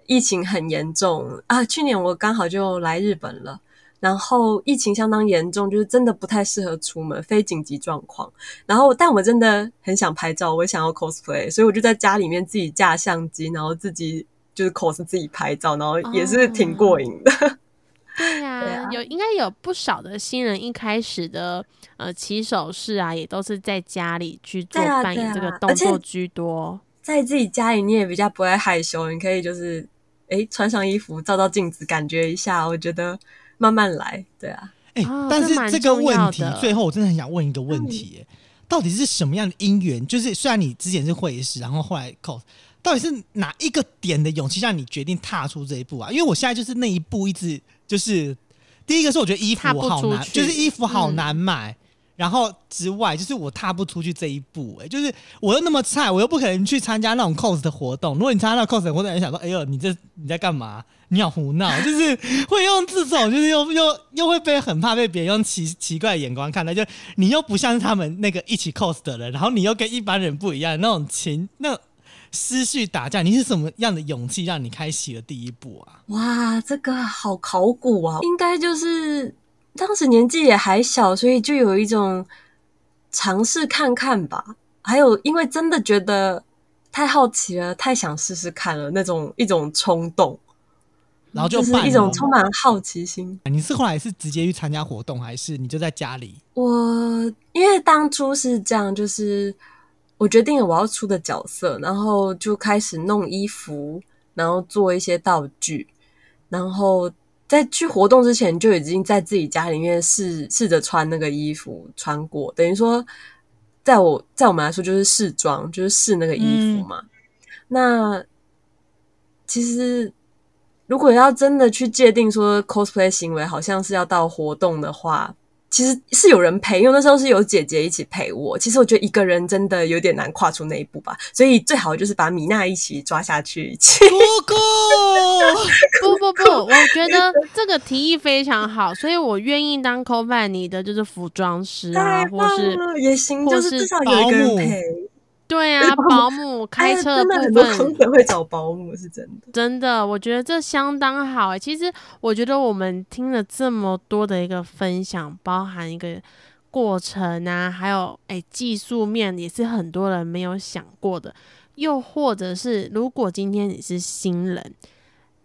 疫情很严重啊，去年我刚好就来日本了。然后疫情相当严重，就是真的不太适合出门，非紧急状况。然后，但我真的很想拍照，我也想要 cosplay，所以我就在家里面自己架相机，然后自己就是 cos 自己拍照，然后也是挺过瘾的。对呀、对啊有应该有不少的新人一开始的呃起手式啊，也都是在家里去做扮演这个动作居多。在自己家里，你也比较不会害羞，你可以就是哎穿上衣服，照照镜子，感觉一下。我觉得慢慢来，对啊。哎、哦但是这个问题最后我真的很想问一个问题、哎到底是什么样的因缘？就是虽然你之前是会师，然后后来 cos，到底是哪一个点的勇气让你决定踏出这一步啊？因为我现在就是那一步一直就是，第一个是我觉得衣服好难，就是衣服好嗯难买。然后之外，就是我踏不出去这一步、哎，就是我又那么菜，我又不可能去参加那种 cos 的活动。如果你参加那种 cos 的活动，你想说，哎呦，你这你在干嘛？你好胡闹，就是会用这种，就是又又又会被很怕被别人用奇奇怪的眼光看待，就你又不像是他们那个一起 cos 的人，然后你又跟一般人不一样，那种情那种思绪打架，你是什么样的勇气让你开启了第一步啊？哇，这个好考古啊！应该就是当时年纪也还小，所以就有一种尝试看看吧。还有，因为真的觉得太好奇了，太想试试看了，那种一种冲动，然后就是一种充满好奇心。你是后来是直接去参加活动，还是你就在家里？我因为当初是这样，就是我决定了我要出的角色，然后就开始弄衣服，然后做一些道具，然后在去活动之前就已经在自己家里面试试着穿那个衣服穿过，等于说在我在我们来说就是试装，就是试那个衣服嘛。那其实如果要真的去界定说 cosplay 行为好像是要到活动的话，其实是有人陪，因为那时候是有姐姐一起陪我。其实我觉得一个人真的有点难跨出那一步吧，所以最好就是把米娜一起抓下去一起。姑姑，不不不，我觉得这个提议非常好，所以我愿意当 co 伴你的就是服装师啊，太或是，也行，或就是至少有一个人陪。对啊，保姆开哎车真的很多部分空姐会找保姆，是真的。真的，我觉得这相当好诶。其实我觉得我们听了这么多的一个分享，包含一个过程啊，还有诶技术面，也是很多人没有想过的。又或者是，如果今天你是新人，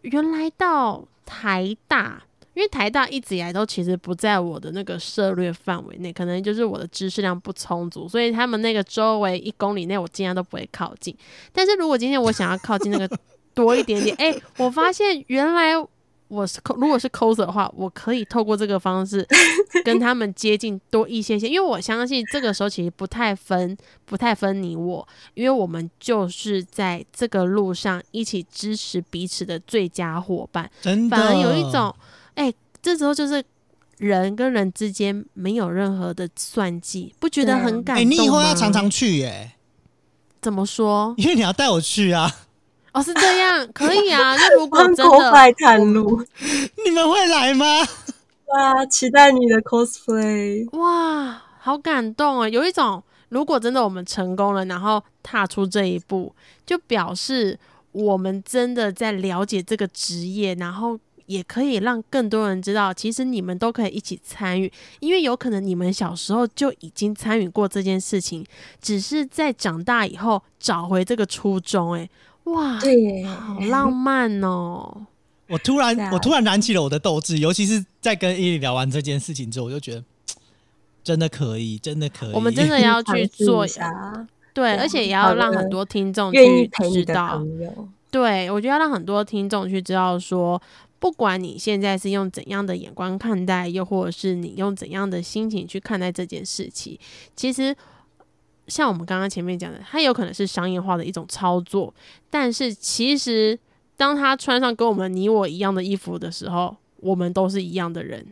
原来到台大，因为台大一直以来都其实不在我的那个涉略范围内，可能就是我的知识量不充足，所以他们那个周围一公里内我尽量都不会靠近。但是如果今天我想要靠近那个 多一点点，哎、我发现原来我是如果是 coser 的话，我可以透过这个方式 跟他们接近多一些些，因为我相信这个时候其实不太分不太分你我，因为我们就是在这个路上一起支持彼此的最佳伙伴。真的反而有一种，哎、这时候就是人跟人之间没有任何的算计，不觉得很感哎、动吗？你以后要常常去耶、怎么说？因为你要带我去啊！哦，是这样，可以啊。那如果帮 真的，拜探路，你们会来吗？哇，期待你的 cosplay。哇，好感动啊！有一种，如果真的我们成功了，然后踏出这一步，就表示我们真的在了解这个职业，然后也可以让更多人知道，其实你们都可以一起参与，因为有可能你们小时候就已经参与过这件事情，只是在长大以后找回这个初衷。哎，哇，对，好浪漫哦！我突然我突然燃起了我的斗志，尤其是在跟伊利聊完这件事情之后，我就觉得真的可以，真的可以。我们真的要去做尝试一下，对，而且也要让很多听众去知道。对，我觉得要让很多听众去知道说，不管你现在是用怎样的眼光看待，又或者是你用怎样的心情去看待这件事情，其实像我们刚刚前面讲的，它有可能是商业化的一种操作，但是其实当他穿上跟我们你我一样的衣服的时候，我们都是一样的人。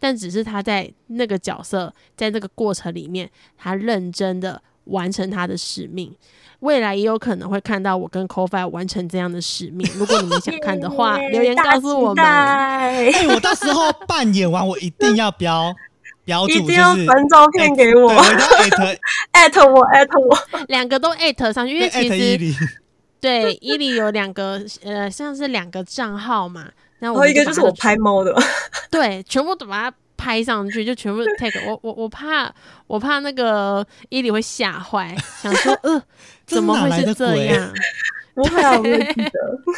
但只是他在那个角色，在这个过程里面，他认真的完成他的使命。未来也有可能会看到我跟 c o f i 完成这样的使命。如果你们想看的话，留言告诉我们。哎、我到时候扮演完，我一定要标 标注，一定就是要传照片给我艾特 艾特我，艾特我。两个都艾特上去，因为艾其实特伊利。对伊里有两个呃，像是两个账号嘛。然然后我一个就是我拍猫的，对，全部都把它拍上去，就全部 take 我我我怕我怕那个伊里会吓坏，想说呃怎么会是这样？我会记得。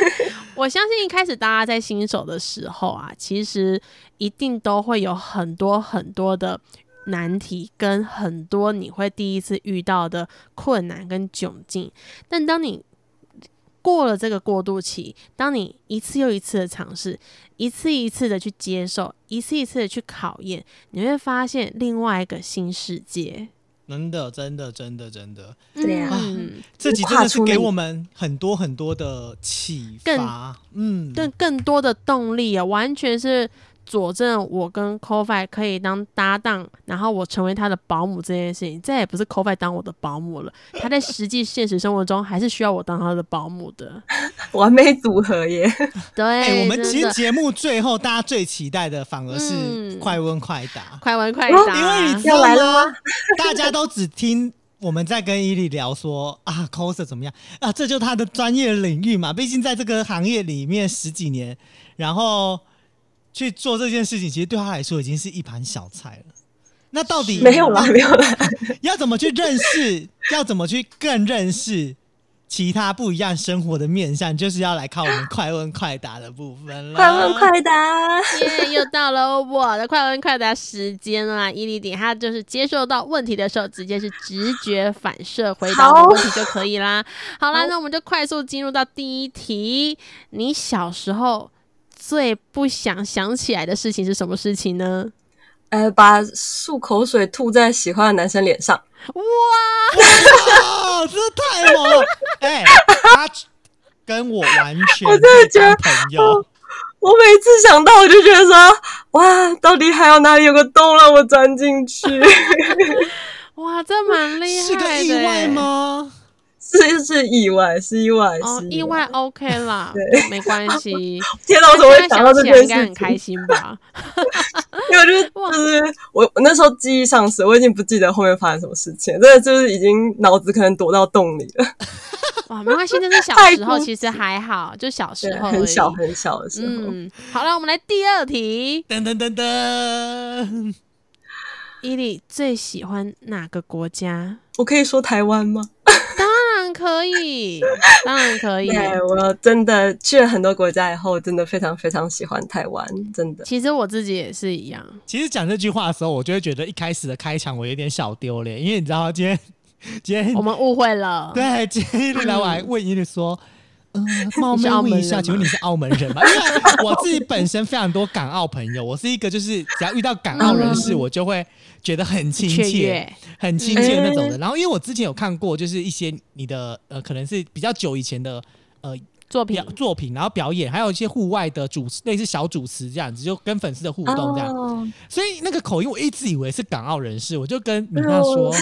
我相信一开始大家在新手的时候啊，其实一定都会有很多很多的难题，跟很多你会第一次遇到的困难跟窘境。但当你过了这个过渡期，当你一次又一次的尝试，一次一次的去接受，一次一次的去考验，你会发现另外一个新世界。真的，真的，真的，真的，对啊嗯，这集真的是给我们很多很多的启发。嗯，更更多的动力啊，完全是佐证我跟 c o f i 可以当搭档，然后我成为他的保姆这件事情，再也不是 c o f i 当我的保姆了，他在实际现实生活中还是需要我当他的保姆的。完美组合耶！对，哎、我们其实节目最后大家最期待的反而是嗯快问快答，快问快哦答，因为你知道来了吗吗？大家都只听我们在跟伊利聊说啊，coser 怎么样啊，这就是他的专业领域嘛。毕竟在这个行业里面十几年，然后去做这件事情，其实对他来说已经是一盘小菜了。那到底没有啦，没有啦。要怎么去认识？要怎么去更认识其他不一样生活的面向？就是要来靠我们快问快答的部分了。快问快答，耶，又到了我的快问快答时间啦！伊丽顶他就是接受到问题的时候，直接是直觉反射回答问题就可以啦。好啦，好那我们就快速进入到第一题。你小时候最不想想起来的事情是什么事情呢？呃，把漱口水吐在喜欢的男生脸上。哇，哦，这太猛了！哎、他跟我完全我真的觉得朋友。我每次想到，我就觉得说，哇，到底还有哪里有个洞让我钻进去？哇，这蛮厉害的，是个意外？吗？是是意外，是意外，意外 OK 啦，没关系。天哪，我怎么会想到这想起来应该？很开心吧？因为我就是就是我我那时候记忆丧失，我已经不记得后面发生什么事情，真的就是已经脑子可能躲到洞里了，哇，没关系，那是小时候其实还好，就小时，候很小很小的时候。嗯，好了，我们来第二题。噔噔噔噔，伊利最喜欢哪个国家？我可以说台湾吗？可以，当然可以。对，我真的去了很多国家以后，真的非常非常喜欢台湾，真的。其实我自己也是一样，其实讲这句话的时候，我就会觉得一开始的开场我有点小丢脸，因为你知道今天 今天我们误会了。对今天一来我还问一律说。嗯，冒昧你是澳门问一下，请问你是澳门人吗？因为我自己本身非常多港澳朋友，我是一个就是只要遇到港澳人士，嗯我就会觉得很亲切，很亲切那种的。嗯。然后因为我之前有看过，就是一些你的呃，可能是比较久以前的呃作品。表作品，然后表演，还有一些户外的主持，类似小主持这样子，就跟粉丝的互动这样。哦，所以那个口音我一直以为是港澳人士，我就跟米娜说：“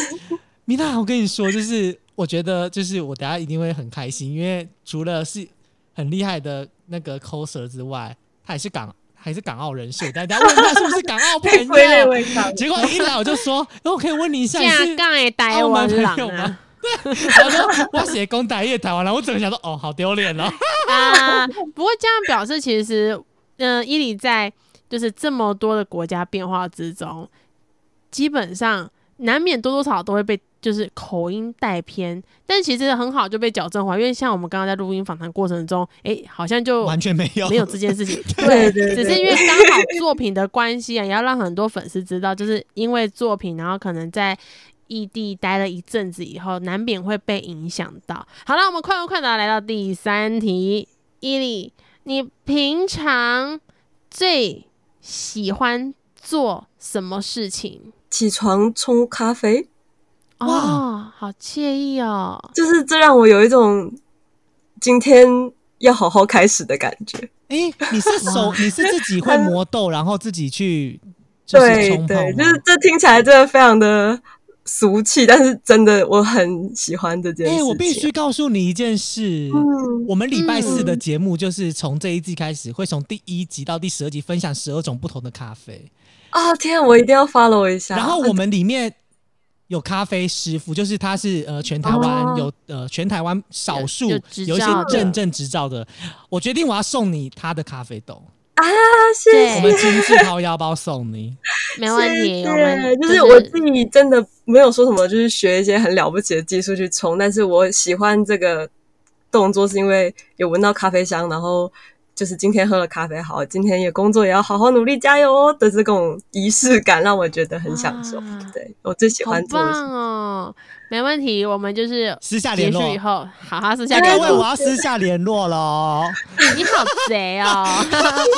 米娜，我跟你说，就是我觉得就是我等下一定会很开心，因为除了是很厉害的那个 coser 之外，他也是港还是港澳人士，我等下问他是不是港澳朋友。”结果一来我就说：“那我可以问你一下，你架是杠的台澳门湾人朋友吗啊？”我说：“我写公台业台湾了。”我只能想说：“哦，好丢脸哦。啊！不过这样表示，其实，嗯、伊犁在就是这么多的国家变化之中，基本上难免多多少少都会被就是口音带偏，但其实很好就被矫正回来，因为像我们刚刚在录音访谈过程中，诶，好像就完全没有，没有这件事情。对只是因为刚好作品的关系啊，也要让很多粉丝知道，就是因为作品，然后可能在异地待了一阵子以后，难免会被影响到。好了，我们快问快答来到第三题，伊利，你平常最喜欢做什么事情？起床冲咖啡，哇。哦，好惬意哦！就是这让我有一种今天要好好开始的感觉。哎、你是手，你是自己会磨豆，然后自己去就是 对冲泡吗？对，就是这听起来真的非常的俗气，但是真的我很喜欢这件哎、事情。我必须告诉你一件事，嗯，我们礼拜四的节目就是从这一季开始，会从第一集到第十二集分享十二种不同的咖啡，啊天，我一定要 follow 一下。然后我们里面。有咖啡师傅，就是他是呃全台湾哦有、呃全台湾少数有一些认证执照的，我决定我要送你他的咖啡豆，啊，谢谢我们亲自掏腰包送你。没问题，谢我们就是我自己真的没有说什么，就是学一些很了不起的技术去冲，但是我喜欢这个动作，是因为有闻到咖啡香，然后就是今天喝了咖啡，好，今天也工作也要好好努力加油哦的这种仪式感，让我觉得很享受。啊对我最喜欢做棒哦！没问题，我们就是私下联络以后，好好私下各位，联络。我要私下联络了哦。你好贼哦！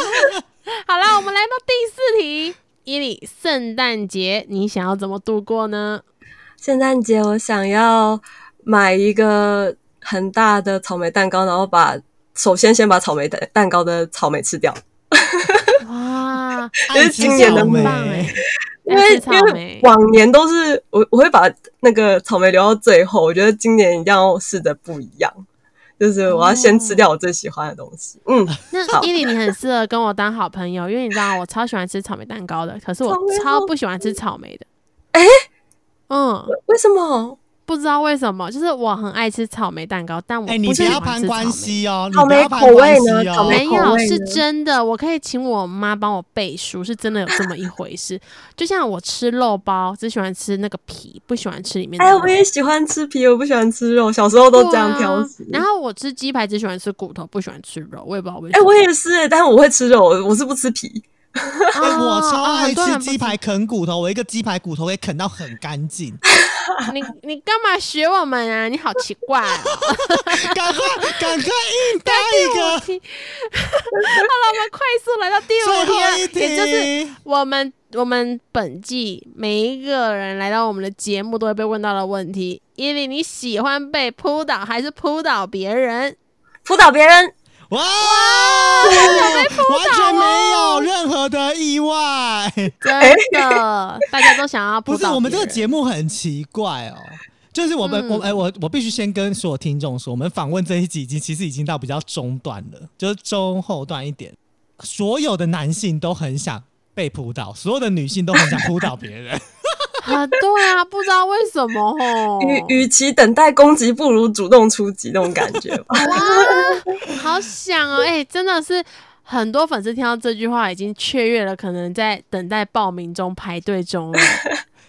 好了，我们来到第四题，伊里，圣诞节你想要怎么度过呢？圣诞节我想要买一个很大的草莓蛋糕，然后把首先先把草莓蛋蛋糕的草莓吃掉，哇，这是今年的草莓很棒哎 因为草因为莓，往年都是我我会把那个草莓留到最后，我觉得今年一定要试的不一样，就是我要先吃掉我最喜欢的东西。嗯，那好伊里你很适合跟我当好朋友，因为你知道我超喜欢吃草莓蛋糕的，可是我超不喜欢吃草莓的。哎嗯，为什么？不知道为什么，就是我很爱吃草莓蛋糕，但我哎、你不不喜要攀关欢吃草莓。系哦，你草莓不要攀口味关系哦呢草莓没有，是真的。我可以请我妈帮我背书，是真的有这么一回事。就像我吃肉包，只喜欢吃那个皮，不喜欢吃里面的哎，肉。我也喜欢吃皮，我不喜欢吃肉，小时候都这样挑食。啊然后我吃鸡排只喜欢吃骨头，不喜欢吃肉，我也不知道为什哎，么。我也是，但是我会吃肉，我我是不吃皮。我超哦爱吃鸡排啃骨头，我一个鸡排骨头可以啃到很干净。你你干嘛学我们啊？你好奇怪哦！赶快，赶快硬答一个，好了，我们快速来到第最五题，也就是我们我们本季每一个人来到我们的节目都会被问到的问题：因为，你喜欢被扑倒还是扑倒别人？扑倒别人，哇，完全没有任何的意外。真的，大家都想要扑不是，我们这个节目很奇怪哦。就是我们，嗯我哎、我我必须先跟所有听众说，我们访问这一集已经其实已经到比较中段了，就是中后段一点。所有的男性都很想被扑倒，所有的女性都很想扑倒别人。啊，对啊，不知道为什么吼。与与其等待攻击，不如主动出击那种感觉吧。哇，好想哦！哎、真的是很多粉丝听到这句话已经雀跃了，可能在等待报名中排队中了。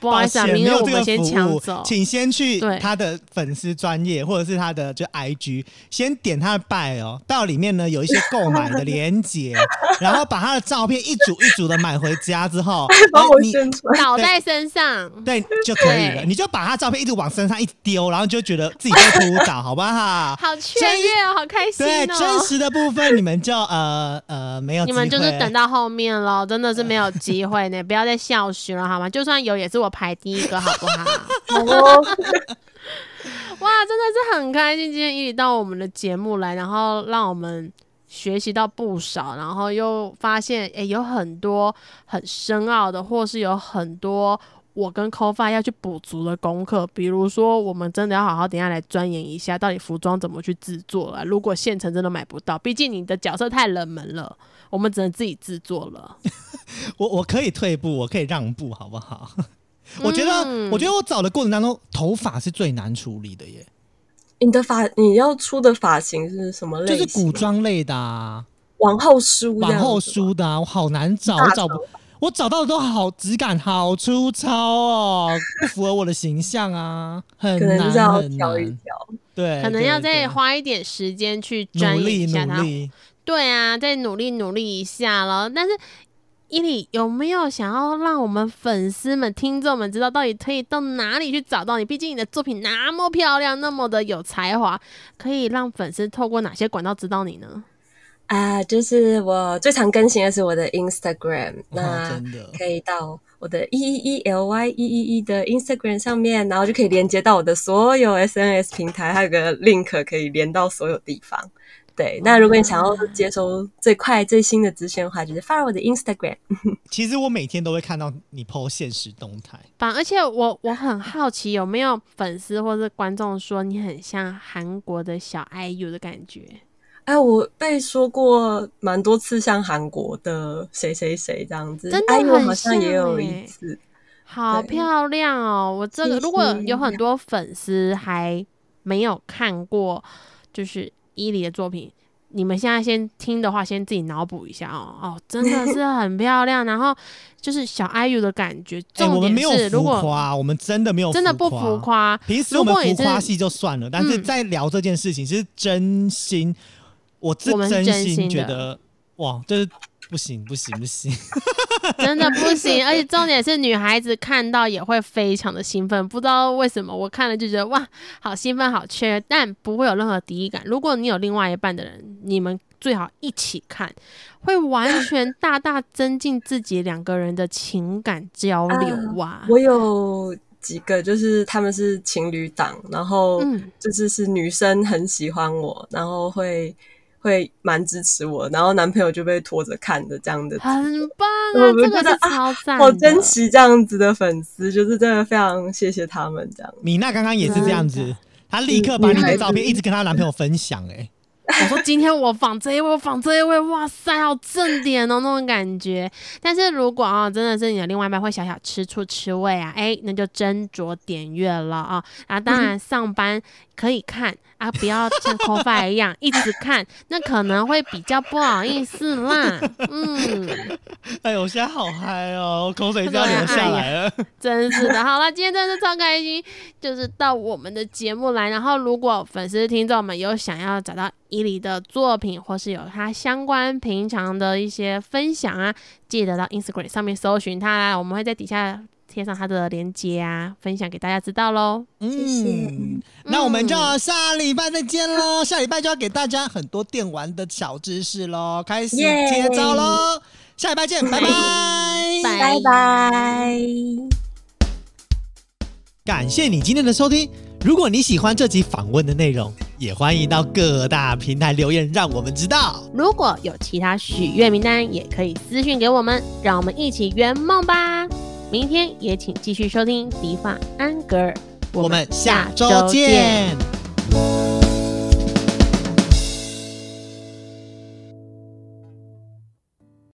不好意思啊，没有这个我们先服务抢走。请先去对他的粉丝专业或者是他的就 IG，先点他的拜哦，到里面呢有一些购买的链接，然后把他的照片一组一组的买回家之后，把我呃你宣传。倒在身上，对就可以了，你就把他照片一直往身上一丢，然后就觉得自己在扑倒，好不好？好雀跃哦，好开心对，哦！真实的部分你们就呃呃没有，你们就是等到后面咯，真的是没有机会呢，不要再笑许了好吗？就算有，也是我排第一个，好不好？哦，哇，真的是很开心，今天伊里到我们的节目来，然后让我们学习到不少，然后又发现诶有很多很深奥的，或是有很多我跟 c o f a 要去补足的功课，比如说我们真的要好好等一下来钻研一下，到底服装怎么去制作啊？如果现成真的买不到，毕竟你的角色太冷门了，我们只能自己制作了。我我可以退步，我可以让步，好不好？我觉得，嗯我觉得我找的过程当中，头发是最难处理的耶，你的发你要出的发型是什么类型？就是古装类的啊，往后梳往后梳的啊，我好难找，我找不，我找到的都好质感好粗糙哦，不符合我的形象啊，很难要很难，挑一挑。对，可能要再花一点时间去努力一下它努力。对啊，再努力努力一下了。但是伊里有没有想要让我们粉丝们、听众们知道，到底可以到哪里去找到你？毕竟你的作品那么漂亮，那么的有才华，可以让粉丝透过哪些管道知道你呢？啊，就是我最常更新的是我的 Instagram，哇那可以到我的 E E E L Y E E E 的 Instagram 上面，然后就可以连接到我的所有 SNS 平台，还有个 link 可以连到所有地方。对，那如果你想要接收最快最新的资讯的话，就是 follow 我的 Instagram。其实我每天都会看到你 PO 现实动态，反而且我我很好奇，有没有粉丝或是观众说你很像韩国的小 IU 的感觉？哎，我被说过蛮多次像韩国的谁谁谁这样子，真的好像也有一次。好漂亮哦！我这个如果有很多粉丝还没有看过，就是伊犁的作品，你们现在先听的话，先自己脑补一下哦。哦，真的是很漂亮，然后就是小 IU 的感觉。哎、重我们没有点是，如浮果夸，我们真的没有真的不浮。夸，平时我们浮夸戏就算了，但是嗯在聊这件事情是真心，我真心觉得哇，这是不行不行不行，真的不行。而且重点是，女孩子看到也会非常的兴奋，不知道为什么，我看了就觉得哇，好兴奋，好缺，但不会有任何敌意感。如果你有另外一半的人，你们最好一起看，会完全大大增进自己两个人的情感交流啊。我有几个就是他们是情侣档，然后嗯就是是女生很喜欢我，然后会会蛮支持我，然后男朋友就被拖着看的这样的，很棒这个是觉得啊超赞的，好珍惜这样子的粉丝，就是真的非常谢谢他们这样。米娜刚刚也是这样子，她立刻把你的照片一直跟她男朋友分享、哎，我说今天我仿这一位，我仿这一位，哇塞，好正点哦，那种感觉。但是如果啊，真的是你的另外一半会小小吃醋吃味啊，哎，那就斟酌点阅了啊。啊，当然上班可以看啊，不要像 c o f i 一样 一直看，那可能会比较不好意思啦。嗯，哎呦，我现在好嗨哦，我口水就要流下来了。真是的，好了，今天真的是超开心，就是到我们的节目来。然后，如果粉丝听众们有想要找到伊犁的作品，或是有他相关平常的一些分享啊，记得到 Instagram 上面搜寻他啦，我们会在底下贴上它的链接啊，分享给大家知道喽。嗯，那我们就下礼拜再见喽。下礼拜就要给大家很多电玩的小知识喽，开始接招喽。下礼拜见，拜 拜，拜拜。感谢你今天的收听。如果你喜欢这集访问的内容，也欢迎到各大平台留言，让我们知道。如果有其他许愿名单，也可以私讯给我们，让我们一起圆梦吧。明天也请继续收听迪发安格尔。我们下周见。